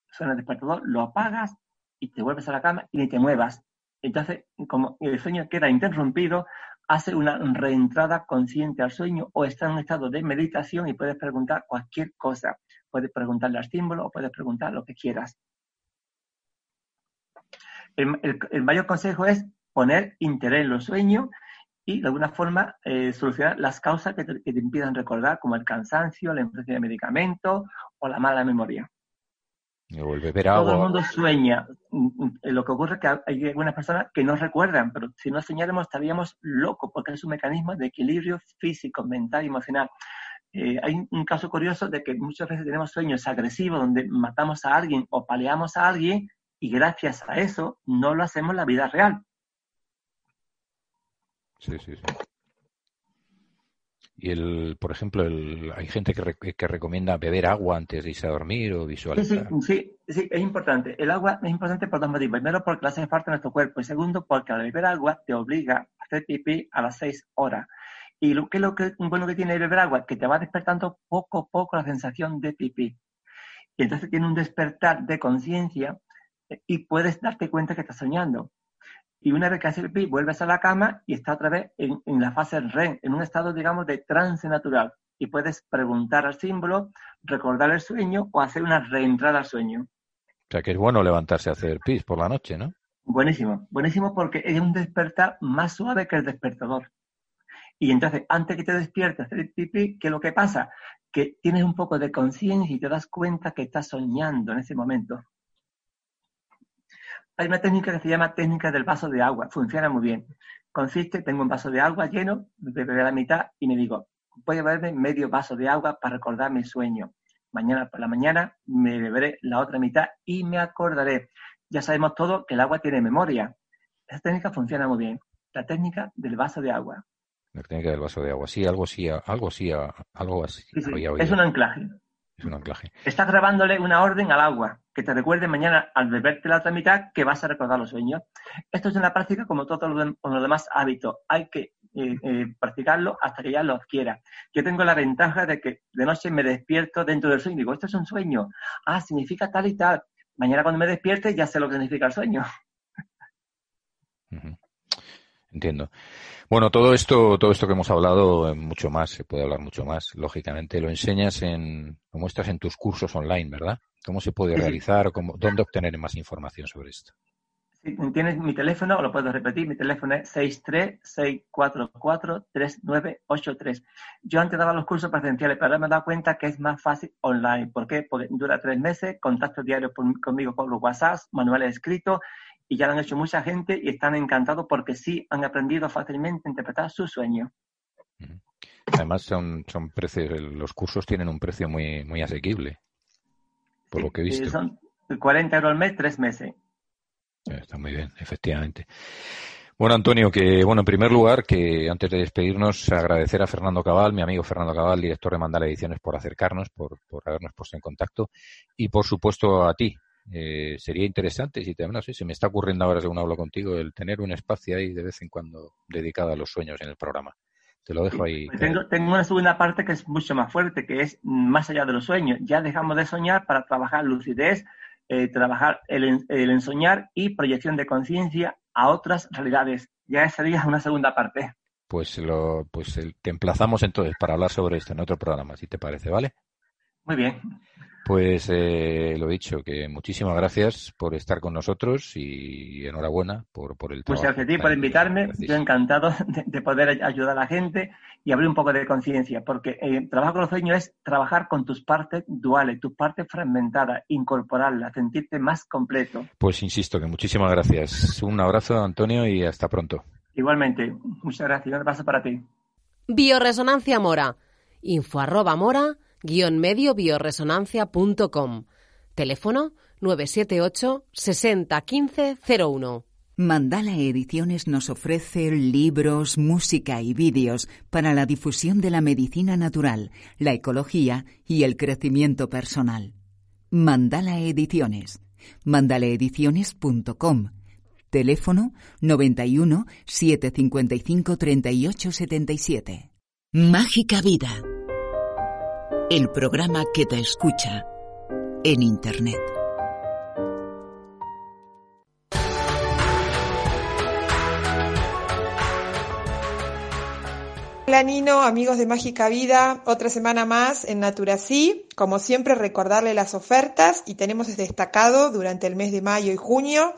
Suena el despertador, lo apagas y te vuelves a la cama y ni te muevas. Entonces, como el sueño queda interrumpido, hace una reentrada consciente al sueño o está en un estado de meditación y puedes preguntar cualquier cosa. Puedes preguntarle al símbolo o puedes preguntar lo que quieras. El, mayor consejo es poner interés en los sueños y de alguna forma eh, solucionar las causas que te, impidan recordar, como el cansancio, la influencia de medicamentos o la mala memoria. Todo el mundo sueña. Mm, mm, lo que ocurre es que hay algunas personas que no recuerdan, pero si no soñáramos estaríamos locos, porque es un mecanismo de equilibrio físico, mental y emocional. Eh, hay un caso curioso de que muchas veces tenemos sueños agresivos donde matamos a alguien o paleamos a alguien y gracias a eso no lo hacemos en la vida real. Sí, sí, sí. Y el, por ejemplo, el, hay gente que, que, recomienda beber agua antes de irse a dormir o visualizar. Sí, sí, es importante. El agua es importante por dos motivos. Primero, porque hace falta a nuestro cuerpo. Y segundo, porque al beber agua te obliga a hacer pipí a las seis horas. Y lo que es lo que bueno que tiene beber agua, que te va despertando poco a poco la sensación de pipí. Y entonces tiene un despertar de conciencia y puedes darte cuenta que estás soñando. Y una vez que haces el pipí, vuelves a la cama y está otra vez en, la fase REM, en un estado, digamos, de trance natural. Y puedes preguntar al símbolo, recordar el sueño o hacer una reentrada al sueño. O sea que es bueno levantarse a hacer pis por la noche, ¿no? Buenísimo, buenísimo porque es un despertar más suave que el despertador. Y entonces, antes que te despiertes hacer el pipí, ¿qué es lo que pasa? Que tienes un poco de conciencia y te das cuenta que estás soñando en ese momento. Hay una técnica que se llama técnica del vaso de agua. Funciona muy bien. Consiste, tengo un vaso de agua lleno, beberé la mitad y me digo, voy a beberme medio vaso de agua para recordar mi sueño. Mañana por la mañana me beberé la otra mitad y me acordaré. Ya sabemos todo que el agua tiene memoria. Esa técnica funciona muy bien. La técnica del vaso de agua. La técnica del vaso de agua. Sí, algo sí, algo sí, algo así. Es un anclaje. Es un anclaje. Estás grabándole una orden al agua que te recuerde mañana al beberte la otra mitad que vas a recordar los sueños. Esto es una práctica como todos los, demás hábitos. Hay que eh, eh, practicarlo hasta que ya lo adquiera. Yo tengo la ventaja de que de noche me despierto dentro del sueño y digo, esto es un sueño. Ah, significa tal y tal. Mañana cuando me despierte ya sé lo que significa el sueño. Entiendo. Bueno, todo esto, todo esto que hemos hablado, eh, mucho más, se puede hablar mucho más. Lógicamente, lo enseñas en, lo muestras en tus cursos online, ¿verdad? ¿Cómo se puede realizar o cómo, dónde obtener más información sobre esto? Si tienes mi teléfono, lo puedo repetir, mi teléfono es 636443983. Yo antes daba los cursos presenciales, pero ahora me he dado cuenta que es más fácil online. ¿Por qué? Porque dura tres meses, contacto diario conmigo por los WhatsApp, manuales escritos, y ya lo han hecho mucha gente y están encantados porque sí han aprendido fácilmente a interpretar su sueño. Además, son, son precios, los cursos tienen un precio muy, muy asequible, por lo que he visto. Son 40 euros al mes, tres meses. Está muy bien, efectivamente. Bueno, Antonio, que bueno, en primer lugar, que antes de despedirnos, agradecer a Fernando Cabal, mi amigo Fernando Cabal, director de Mandala Ediciones, por acercarnos, por, por habernos puesto en contacto, y por supuesto a ti, eh, sería interesante, si te, no sé, se me está ocurriendo ahora según hablo contigo, el tener un espacio ahí de vez en cuando dedicado a los sueños en el programa. Te lo dejo ahí. Pues tengo, tengo, una segunda parte que es mucho más fuerte, que es más allá de los sueños. Ya dejamos de soñar para trabajar lucidez, eh, trabajar el, el ensoñar y proyección de conciencia a otras realidades. Ya sería una segunda parte. Pues, lo, pues te emplazamos entonces para hablar sobre esto en otro programa, si te parece, ¿vale? Muy bien. Pues eh, lo dicho, que muchísimas gracias por estar con nosotros y enhorabuena por, por el pues trabajo. Pues a ti por invitarme, yo encantado (laughs) de, poder ayudar a la gente y abrir un poco de conciencia, porque eh, trabajo con los sueños es trabajar con tus partes duales, tus partes fragmentadas, incorporarlas, sentirte más completo. Pues insisto que muchísimas gracias. Un abrazo, Antonio, y hasta pronto. Igualmente, muchas gracias. Un abrazo para ti. Bioresonancia Mora. Info arroba mora guion medio bioresonancia.com. Teléfono 978 60 15 01. Mandala Ediciones nos ofrece libros, música y vídeos para la difusión de la medicina natural, la ecología y el crecimiento personal. Mandala Ediciones. mandalaediciones.com. Teléfono 91 755 3877. Mágica Vida. El programa que te escucha en Internet. Hola Nino, amigos de Mágica Vida, otra semana más en Naturasí. Como siempre, recordarle las ofertas y tenemos destacado durante el mes de mayo y junio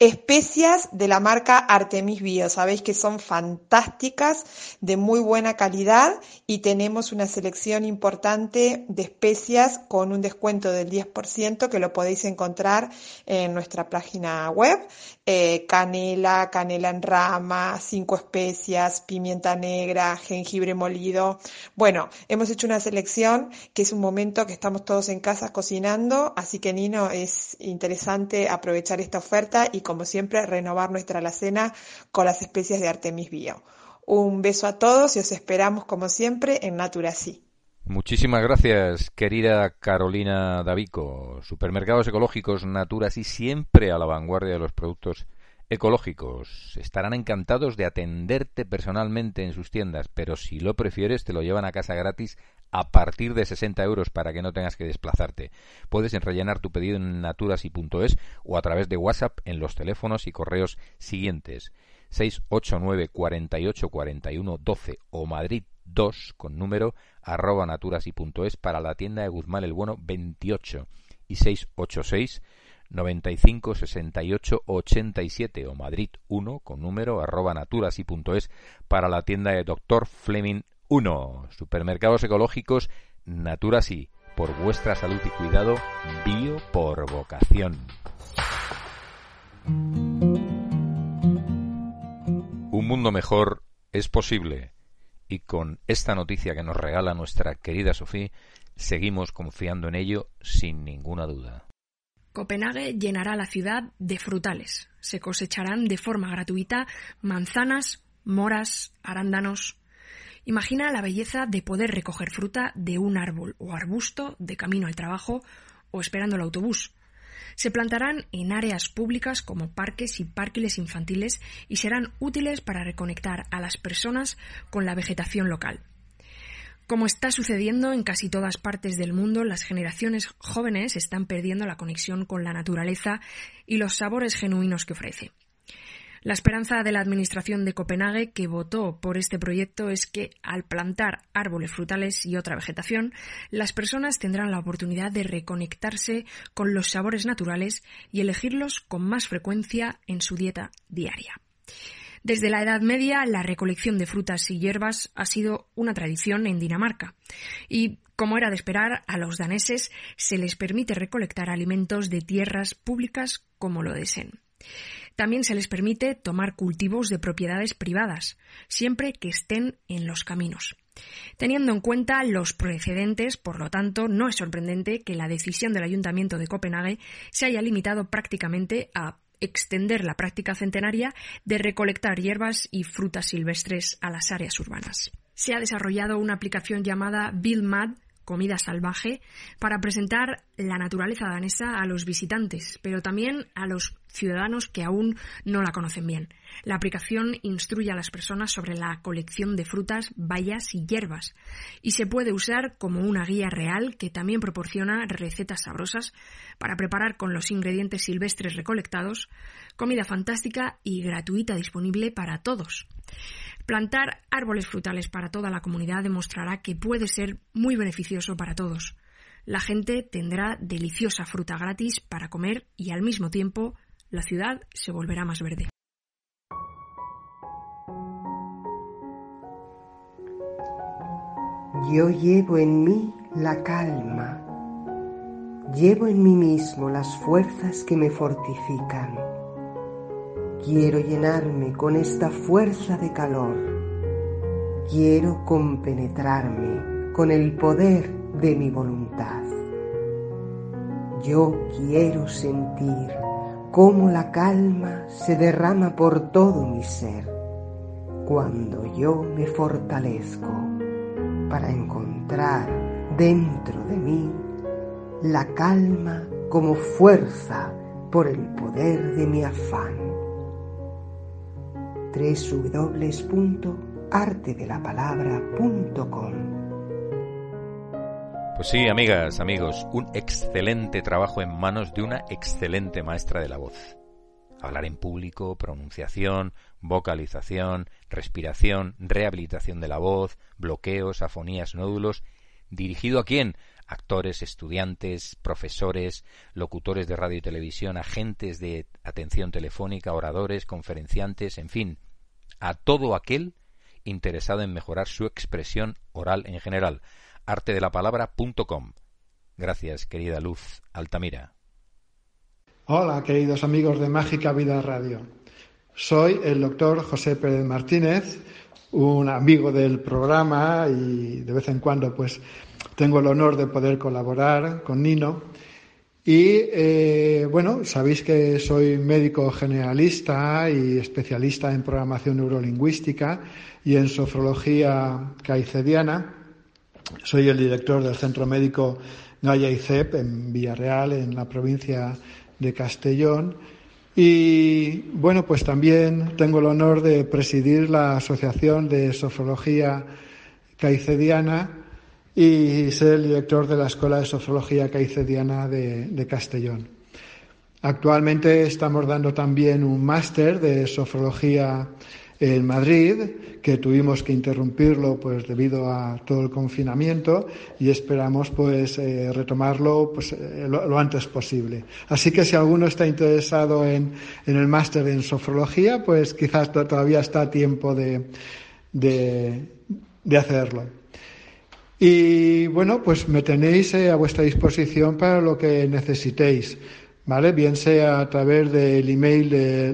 especias de la marca Artemis Bio. Sabéis que son fantásticas, de muy buena calidad y tenemos una selección importante de especias con un descuento del 10% que lo podéis encontrar en nuestra página web. Eh, canela, canela en rama, cinco especias, pimienta negra, jengibre molido. Bueno, hemos hecho una selección que es un momento que estamos todos en casa cocinando, así que Nino es interesante aprovechar esta oferta y como siempre, renovar nuestra alacena con las especies de Artemis Bio. Un beso a todos y os esperamos, como siempre, en Naturasí. Muchísimas gracias, querida Carolina Davico. Supermercados ecológicos Naturasí siempre a la vanguardia de los productos ecológicos. Estarán encantados de atenderte personalmente en sus tiendas, pero si lo prefieres te lo llevan a casa gratis a partir de 60 euros para que no tengas que desplazarte. Puedes rellenar tu pedido en naturasi.es o a través de WhatsApp en los teléfonos y correos siguientes 689 48 41 12 o Madrid 2 con número arroba naturasi.es para la tienda de Guzmán el Bueno 28 y 686 95 68 87 o Madrid 1 con número arroba naturasi.es para la tienda de Dr. Fleming 1. Supermercados ecológicos Natura sí, por vuestra salud y cuidado, bio por vocación. Un mundo mejor es posible y con esta noticia que nos regala nuestra querida Sofía, seguimos confiando en ello sin ninguna duda. Copenhague llenará la ciudad de frutales. Se cosecharán de forma gratuita manzanas, moras, arándanos, Imagina la belleza de poder recoger fruta de un árbol o arbusto de camino al trabajo o esperando el autobús. Se plantarán en áreas públicas como parques y parques infantiles y serán útiles para reconectar a las personas con la vegetación local. Como está sucediendo en casi todas partes del mundo, las generaciones jóvenes están perdiendo la conexión con la naturaleza y los sabores genuinos que ofrece. La esperanza de la Administración de Copenhague, que votó por este proyecto, es que al plantar árboles frutales y otra vegetación, las personas tendrán la oportunidad de reconectarse con los sabores naturales y elegirlos con más frecuencia en su dieta diaria. Desde la Edad Media, la recolección de frutas y hierbas ha sido una tradición en Dinamarca. Y, como era de esperar, a los daneses se les permite recolectar alimentos de tierras públicas como lo deseen. También se les permite tomar cultivos de propiedades privadas, siempre que estén en los caminos. Teniendo en cuenta los precedentes, por lo tanto, no es sorprendente que la decisión del Ayuntamiento de Copenhague se haya limitado prácticamente a extender la práctica centenaria de recolectar hierbas y frutas silvestres a las áreas urbanas. Se ha desarrollado una aplicación llamada BillMad comida salvaje, para presentar la naturaleza danesa a los visitantes, pero también a los ciudadanos que aún no la conocen bien. La aplicación instruye a las personas sobre la colección de frutas, bayas y hierbas, y se puede usar como una guía real que también proporciona recetas sabrosas para preparar con los ingredientes silvestres recolectados, comida fantástica y gratuita disponible para todos. Plantar árboles frutales para toda la comunidad demostrará que puede ser muy beneficioso para todos. La gente tendrá deliciosa fruta gratis para comer y al mismo tiempo la ciudad se volverá más verde. Yo llevo en mí la calma, llevo en mí mismo las fuerzas que me fortifican Quiero llenarme con esta fuerza de calor. Quiero compenetrarme con el poder de mi voluntad. Yo quiero sentir cómo la calma se derrama por todo mi ser cuando yo me fortalezco para encontrar dentro de mí la calma como fuerza por el poder de mi afán. www.artedelapalabra.com Pues sí, amigas, amigos, un excelente trabajo en manos de una excelente maestra de la voz. Hablar en público, pronunciación, vocalización, respiración, rehabilitación de la voz, bloqueos, afonías, nódulos. ¿Dirigido a quién? actores, estudiantes, profesores, locutores de radio y televisión, agentes de atención telefónica, oradores, conferenciantes, en fin, a todo aquel interesado en mejorar su expresión oral en general. artedelapalabra.com. Gracias, querida Luz Altamira. Hola, queridos amigos de Mágica Vida Radio. Soy el doctor José Pérez Martínez, un amigo del programa y de vez en cuando pues tengo el honor de poder colaborar con Nino. Y eh, bueno, sabéis que soy médico generalista y especialista en programación neurolingüística y en sofrología caicediana. Soy el director del Centro Médico Gaya ICEP en Villarreal, en la provincia de Castellón. Y bueno, pues también tengo el honor de presidir la Asociación de Sofrología Caicediana y ser el director de la Escuela de Sofrología Caicediana de, Castellón. Actualmente estamos dando también un máster de sofrología en Madrid, que tuvimos que interrumpirlo pues debido a todo el confinamiento y esperamos pues eh, retomarlo pues, eh, lo, antes posible. Así que si alguno está interesado en, el máster en sofrología, pues quizás todavía está a tiempo de, de hacerlo. Y bueno, pues me tenéis eh, a vuestra disposición para lo que necesitéis, ¿vale? Bien sea a través del email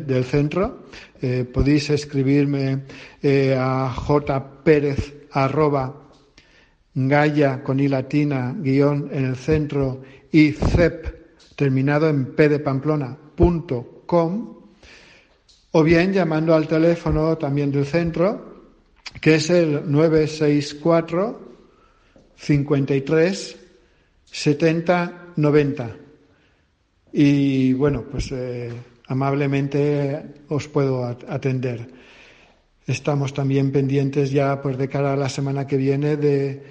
del centro, eh, podéis escribirme eh, a jpérez arroba gaya con i latina guion en el centro y cep terminado en p de pamplona punto com o bien llamando al teléfono también del centro que es el 964 53 70 90. Y bueno, pues eh, amablemente os puedo atender. Estamos también pendientes ya pues de cara a la semana que viene de,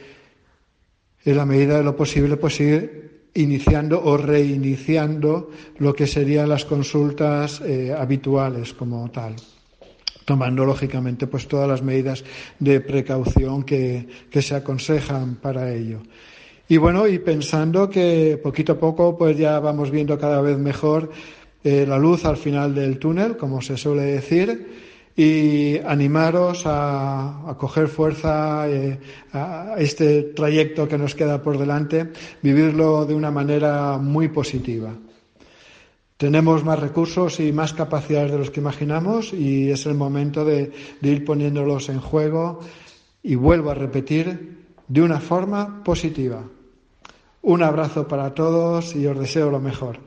en la medida de lo posible, pues ir iniciando o reiniciando lo que serían las consultas eh, habituales como tal tomando lógicamente pues todas las medidas de precaución que, se aconsejan para ello. Y bueno, y pensando que poquito a poco pues ya vamos viendo cada vez mejor eh, la luz al final del túnel, como se suele decir, y animaros a, coger fuerza eh, a este trayecto que nos queda por delante, vivirlo de una manera muy positiva. Tenemos más recursos y más capacidades de los que imaginamos y es el momento de, ir poniéndolos en juego y vuelvo a repetir, de una forma positiva. Un abrazo para todos y os deseo lo mejor.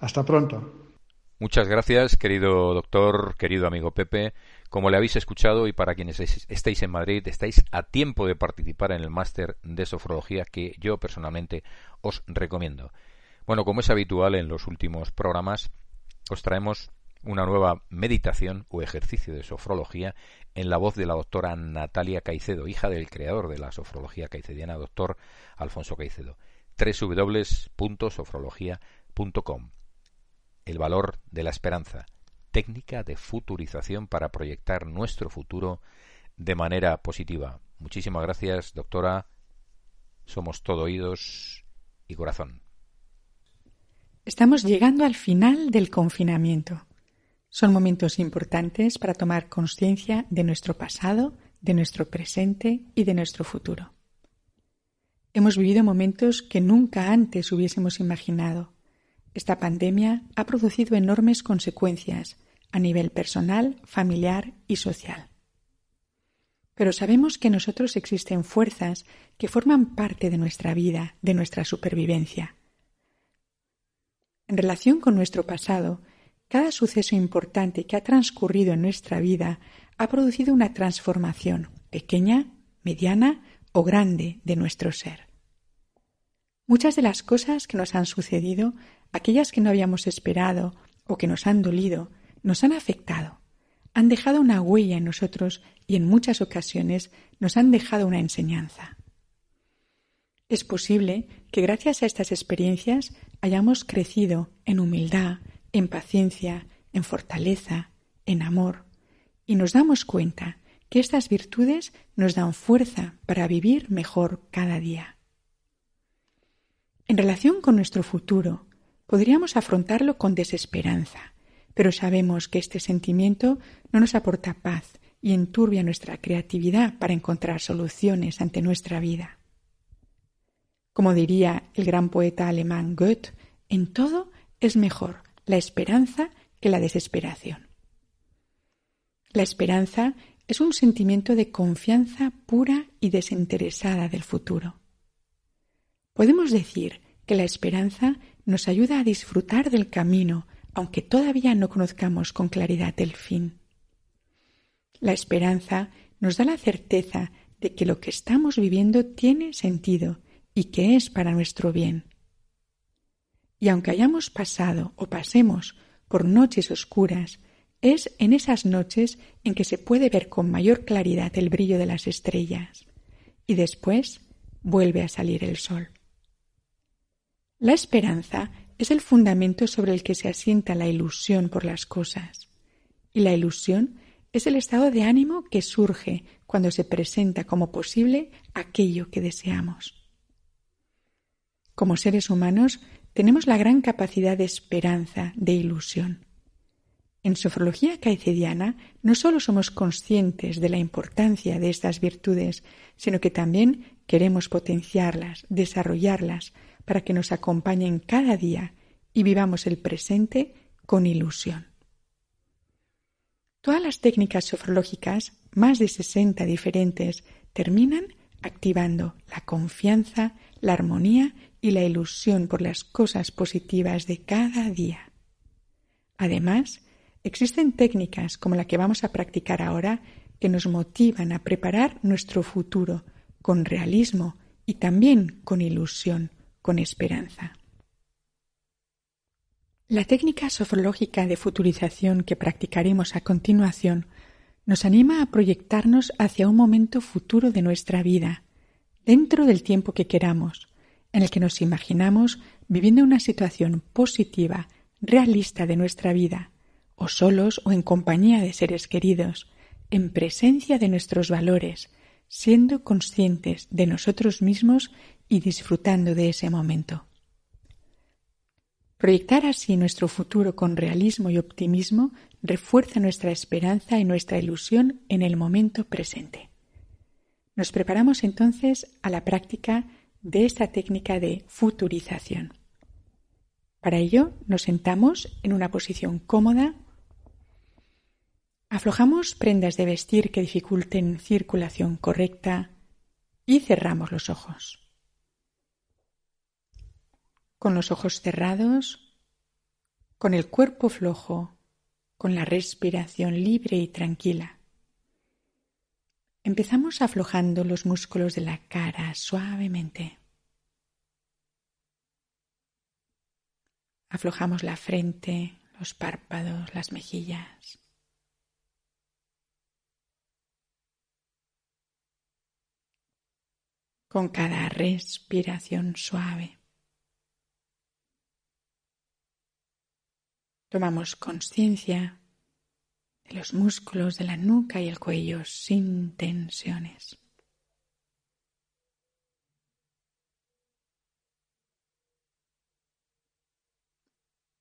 Hasta pronto. Muchas gracias, querido doctor, querido amigo Pepe. Como le habéis escuchado y para quienes estéis en Madrid, estáis a tiempo de participar en el máster de sofrología que yo personalmente os recomiendo. Bueno, como es habitual en los últimos programas, os traemos una nueva meditación o ejercicio de sofrología en la voz de la doctora Natalia Caicedo, hija del creador de la sofrología caicediana, doctor Alfonso Caicedo. www.sofrología.com El valor de la esperanza, técnica de futurización para proyectar nuestro futuro de manera positiva. Muchísimas gracias, doctora. Somos todo oídos y corazón. Estamos llegando al final del confinamiento. Son momentos importantes para tomar conciencia de nuestro pasado, de nuestro presente y de nuestro futuro. Hemos vivido momentos que nunca antes hubiésemos imaginado. Esta pandemia ha producido enormes consecuencias a nivel personal, familiar y social. Pero sabemos que nosotros existen fuerzas que forman parte de nuestra vida, de nuestra supervivencia en relación con nuestro pasado, cada suceso importante que ha transcurrido en nuestra vida ha producido una transformación pequeña, mediana o grande de nuestro ser. Muchas de las cosas que nos han sucedido, aquellas que no habíamos esperado o que nos han dolido, nos han afectado, han dejado una huella en nosotros y en muchas ocasiones nos han dejado una enseñanza. Es posible que gracias a estas experiencias hayamos crecido en humildad, en paciencia, en fortaleza, en amor, y nos damos cuenta que estas virtudes nos dan fuerza para vivir mejor cada día. En relación con nuestro futuro, podríamos afrontarlo con desesperanza, pero sabemos que este sentimiento no nos aporta paz y enturbia nuestra creatividad para encontrar soluciones ante nuestra vida. Como diría el gran poeta alemán Goethe, en todo es mejor la esperanza que la desesperación. La esperanza es un sentimiento de confianza pura y desinteresada del futuro. Podemos decir que la esperanza nos ayuda a disfrutar del camino, aunque todavía no conozcamos con claridad el fin. La esperanza nos da la certeza de que lo que estamos viviendo tiene sentido y que es para nuestro bien. Y aunque hayamos pasado o pasemos por noches oscuras, es en esas noches en que se puede ver con mayor claridad el brillo de las estrellas, y después vuelve a salir el sol. La esperanza es el fundamento sobre el que se asienta la ilusión por las cosas, y la ilusión es el estado de ánimo que surge cuando se presenta como posible aquello que deseamos. Como seres humanos tenemos la gran capacidad de esperanza, de ilusión. En sofrología caecediana no solo somos conscientes de la importancia de estas virtudes, sino que también queremos potenciarlas, desarrollarlas, para que nos acompañen cada día y vivamos el presente con ilusión. Todas las técnicas sofrológicas, más de 60 diferentes, terminan activando la confianza, la armonía y la ilusión por las cosas positivas de cada día. Además, existen técnicas como la que vamos a practicar ahora que nos motivan a preparar nuestro futuro con realismo y también con ilusión, esperanza. La técnica sofrológica de futurización que practicaremos a continuación nos anima a proyectarnos hacia un momento futuro de nuestra vida, dentro del tiempo que queramos, en el que nos imaginamos viviendo una situación positiva, realista de nuestra vida, o solos o en compañía de seres queridos, en presencia de nuestros valores, siendo conscientes de nosotros mismos y disfrutando de ese momento. Proyectar así nuestro futuro con realismo y optimismo refuerza nuestra esperanza y nuestra ilusión en el momento presente. Nos preparamos entonces a la práctica de esta técnica de futurización. Para ello nos sentamos en una posición cómoda, aflojamos prendas de vestir que dificulten circulación correcta y cerramos los ojos. Con los ojos cerrados, con el cuerpo flojo, con la respiración libre y tranquila. Empezamos aflojando los músculos de la cara suavemente. Aflojamos la frente, los párpados, las mejillas. Con cada respiración suave. Tomamos conciencia los músculos de la nuca y el cuello sin tensiones.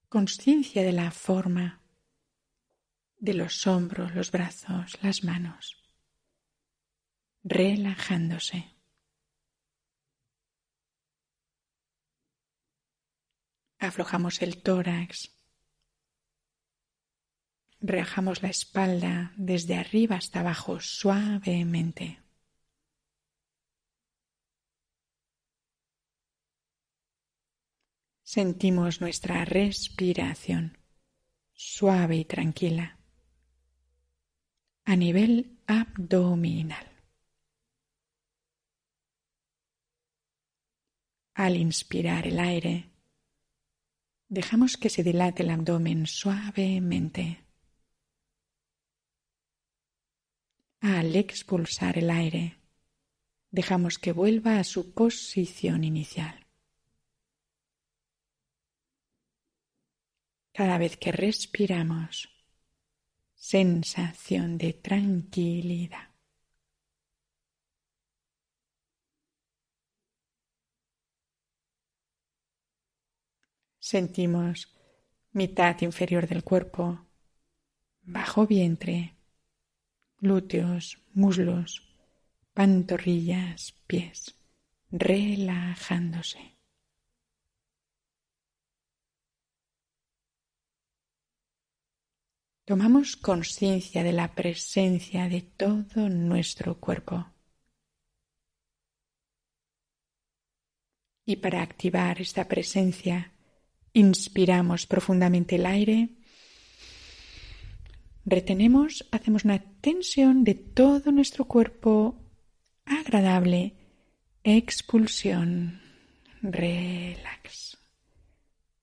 Conciencia de la forma de los hombros, los brazos, las manos, relajándose. Aflojamos el tórax Relajamos la espalda desde arriba hasta abajo suavemente. Sentimos nuestra respiración suave y tranquila a nivel abdominal. Al inspirar el aire, dejamos que se dilate el abdomen suavemente. Al expulsar el aire, dejamos que vuelva a su posición inicial. Cada vez que respiramos, sensación de tranquilidad. Sentimos mitad inferior del cuerpo, bajo vientre, glúteos, muslos, pantorrillas, pies, relajándose. Tomamos conciencia de la presencia de todo nuestro cuerpo. Y para activar esta presencia, inspiramos profundamente el aire, retenemos, hacemos una tensión de todo nuestro cuerpo agradable, expulsión, relax.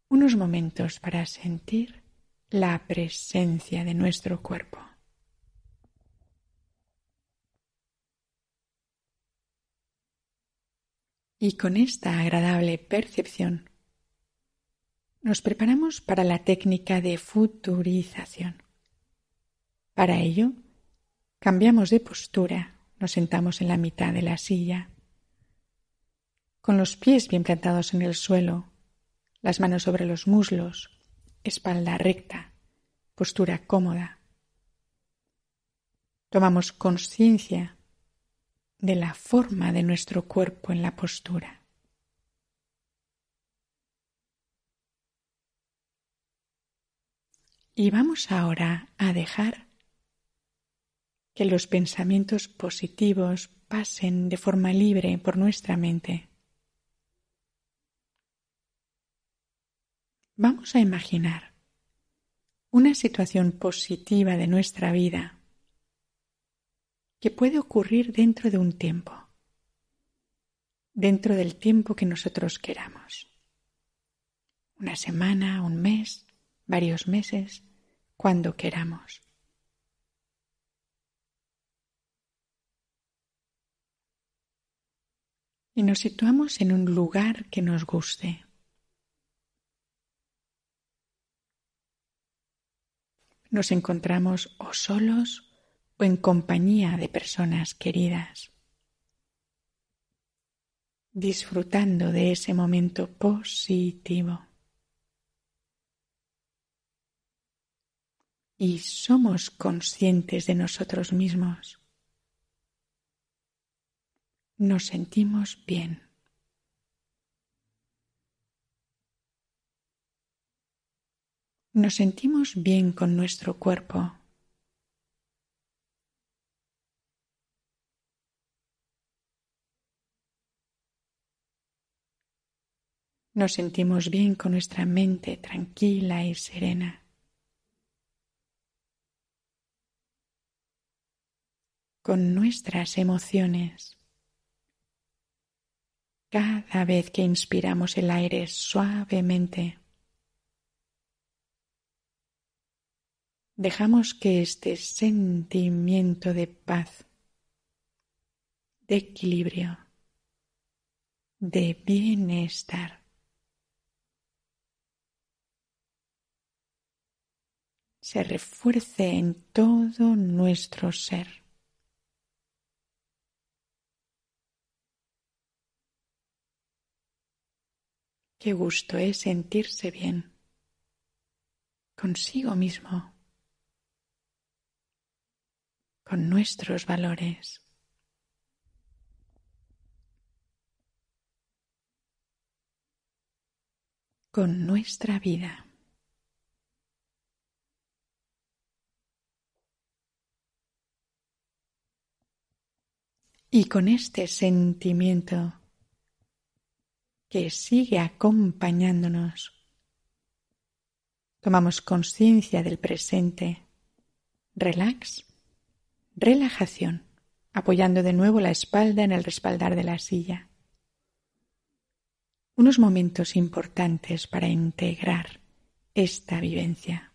Unos momentos para sentir la presencia de nuestro cuerpo. Y con esta agradable percepción nos preparamos para la técnica de futurización. Para ello, cambiamos de postura, nos sentamos en la mitad de la silla, con los pies bien plantados en el suelo, las manos sobre los muslos, espalda recta, postura cómoda. Tomamos conciencia de la forma de nuestro cuerpo en la postura. Y vamos ahora a dejar que los pensamientos positivos pasen de forma libre por nuestra mente. Vamos a imaginar una situación positiva de nuestra vida que puede ocurrir dentro de un tiempo, dentro del tiempo que nosotros queramos. Una semana, un mes, varios meses, cuando queramos. Y nos situamos en un lugar que nos guste. nos encontramos o solos o en compañía de personas queridas, disfrutando de ese momento positivo. Y somos conscientes de nosotros mismos. Nos sentimos bien. nos sentimos bien con nuestro cuerpo. Nos sentimos bien con nuestra mente tranquila y serena. Con nuestras emociones. Cada vez que inspiramos el aire suavemente, dejamos que este sentimiento de paz, de equilibrio, de bienestar, se refuerce en todo nuestro ser. Gusto es sentirse bien consigo mismo con nuestros valores. con nuestra vida. Y con este sentimiento que sigue acompañándonos Tomamos conciencia del presente. Relax. Relajación, apoyando de nuevo la espalda en el respaldar de la silla. Unos momentos importantes para integrar esta vivencia.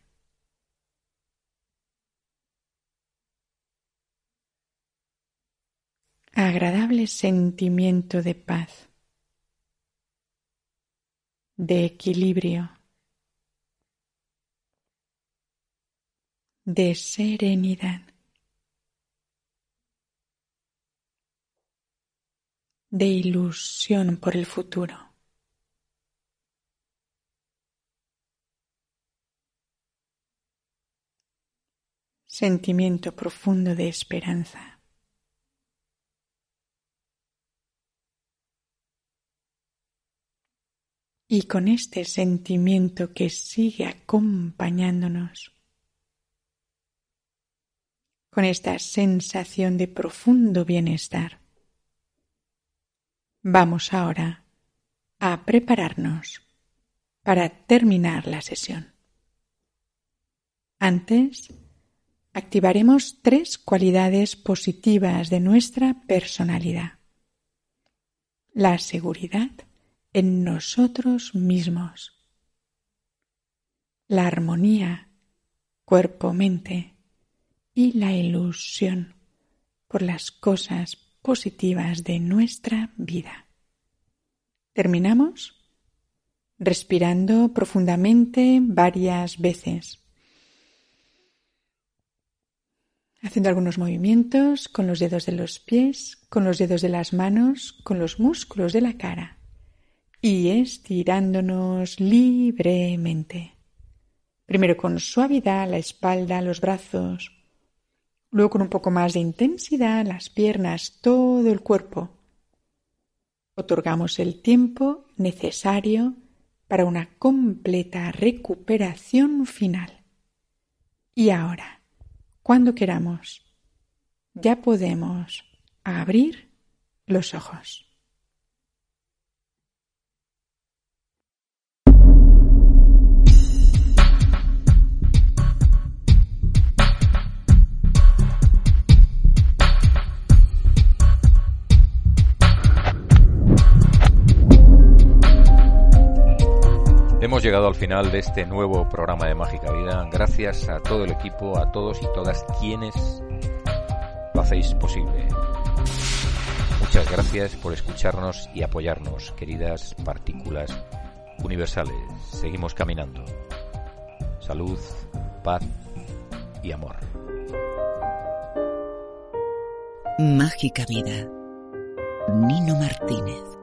Agradable sentimiento de paz, de equilibrio, de serenidad, de ilusión por el futuro. Sentimiento profundo de esperanza. Y con este sentimiento que sigue acompañándonos, con esta sensación de profundo bienestar. Vamos ahora a prepararnos para terminar la sesión. Antes, activaremos tres cualidades positivas de nuestra personalidad. La seguridad en nosotros mismos. La armonía cuerpo-mente y la ilusión por las cosas positivas de nuestra vida. Terminamos respirando profundamente varias veces, haciendo algunos movimientos con los dedos de los pies, con los dedos de las manos, con los músculos de la cara y estirándonos libremente. Primero con suavidad la espalda, los brazos, Luego con un poco más de intensidad, las piernas, todo el cuerpo. Otorgamos el tiempo necesario para una completa recuperación final. Y ahora, cuando queramos, ya podemos abrir los ojos. Hemos llegado al final de este nuevo programa de Mágica Vida. Gracias a todo el equipo, a todos y todas quienes lo hacéis posible. Muchas gracias por escucharnos y apoyarnos, queridas partículas universales. Seguimos caminando. Salud, paz y amor. Mágica Vida. Nino Martínez.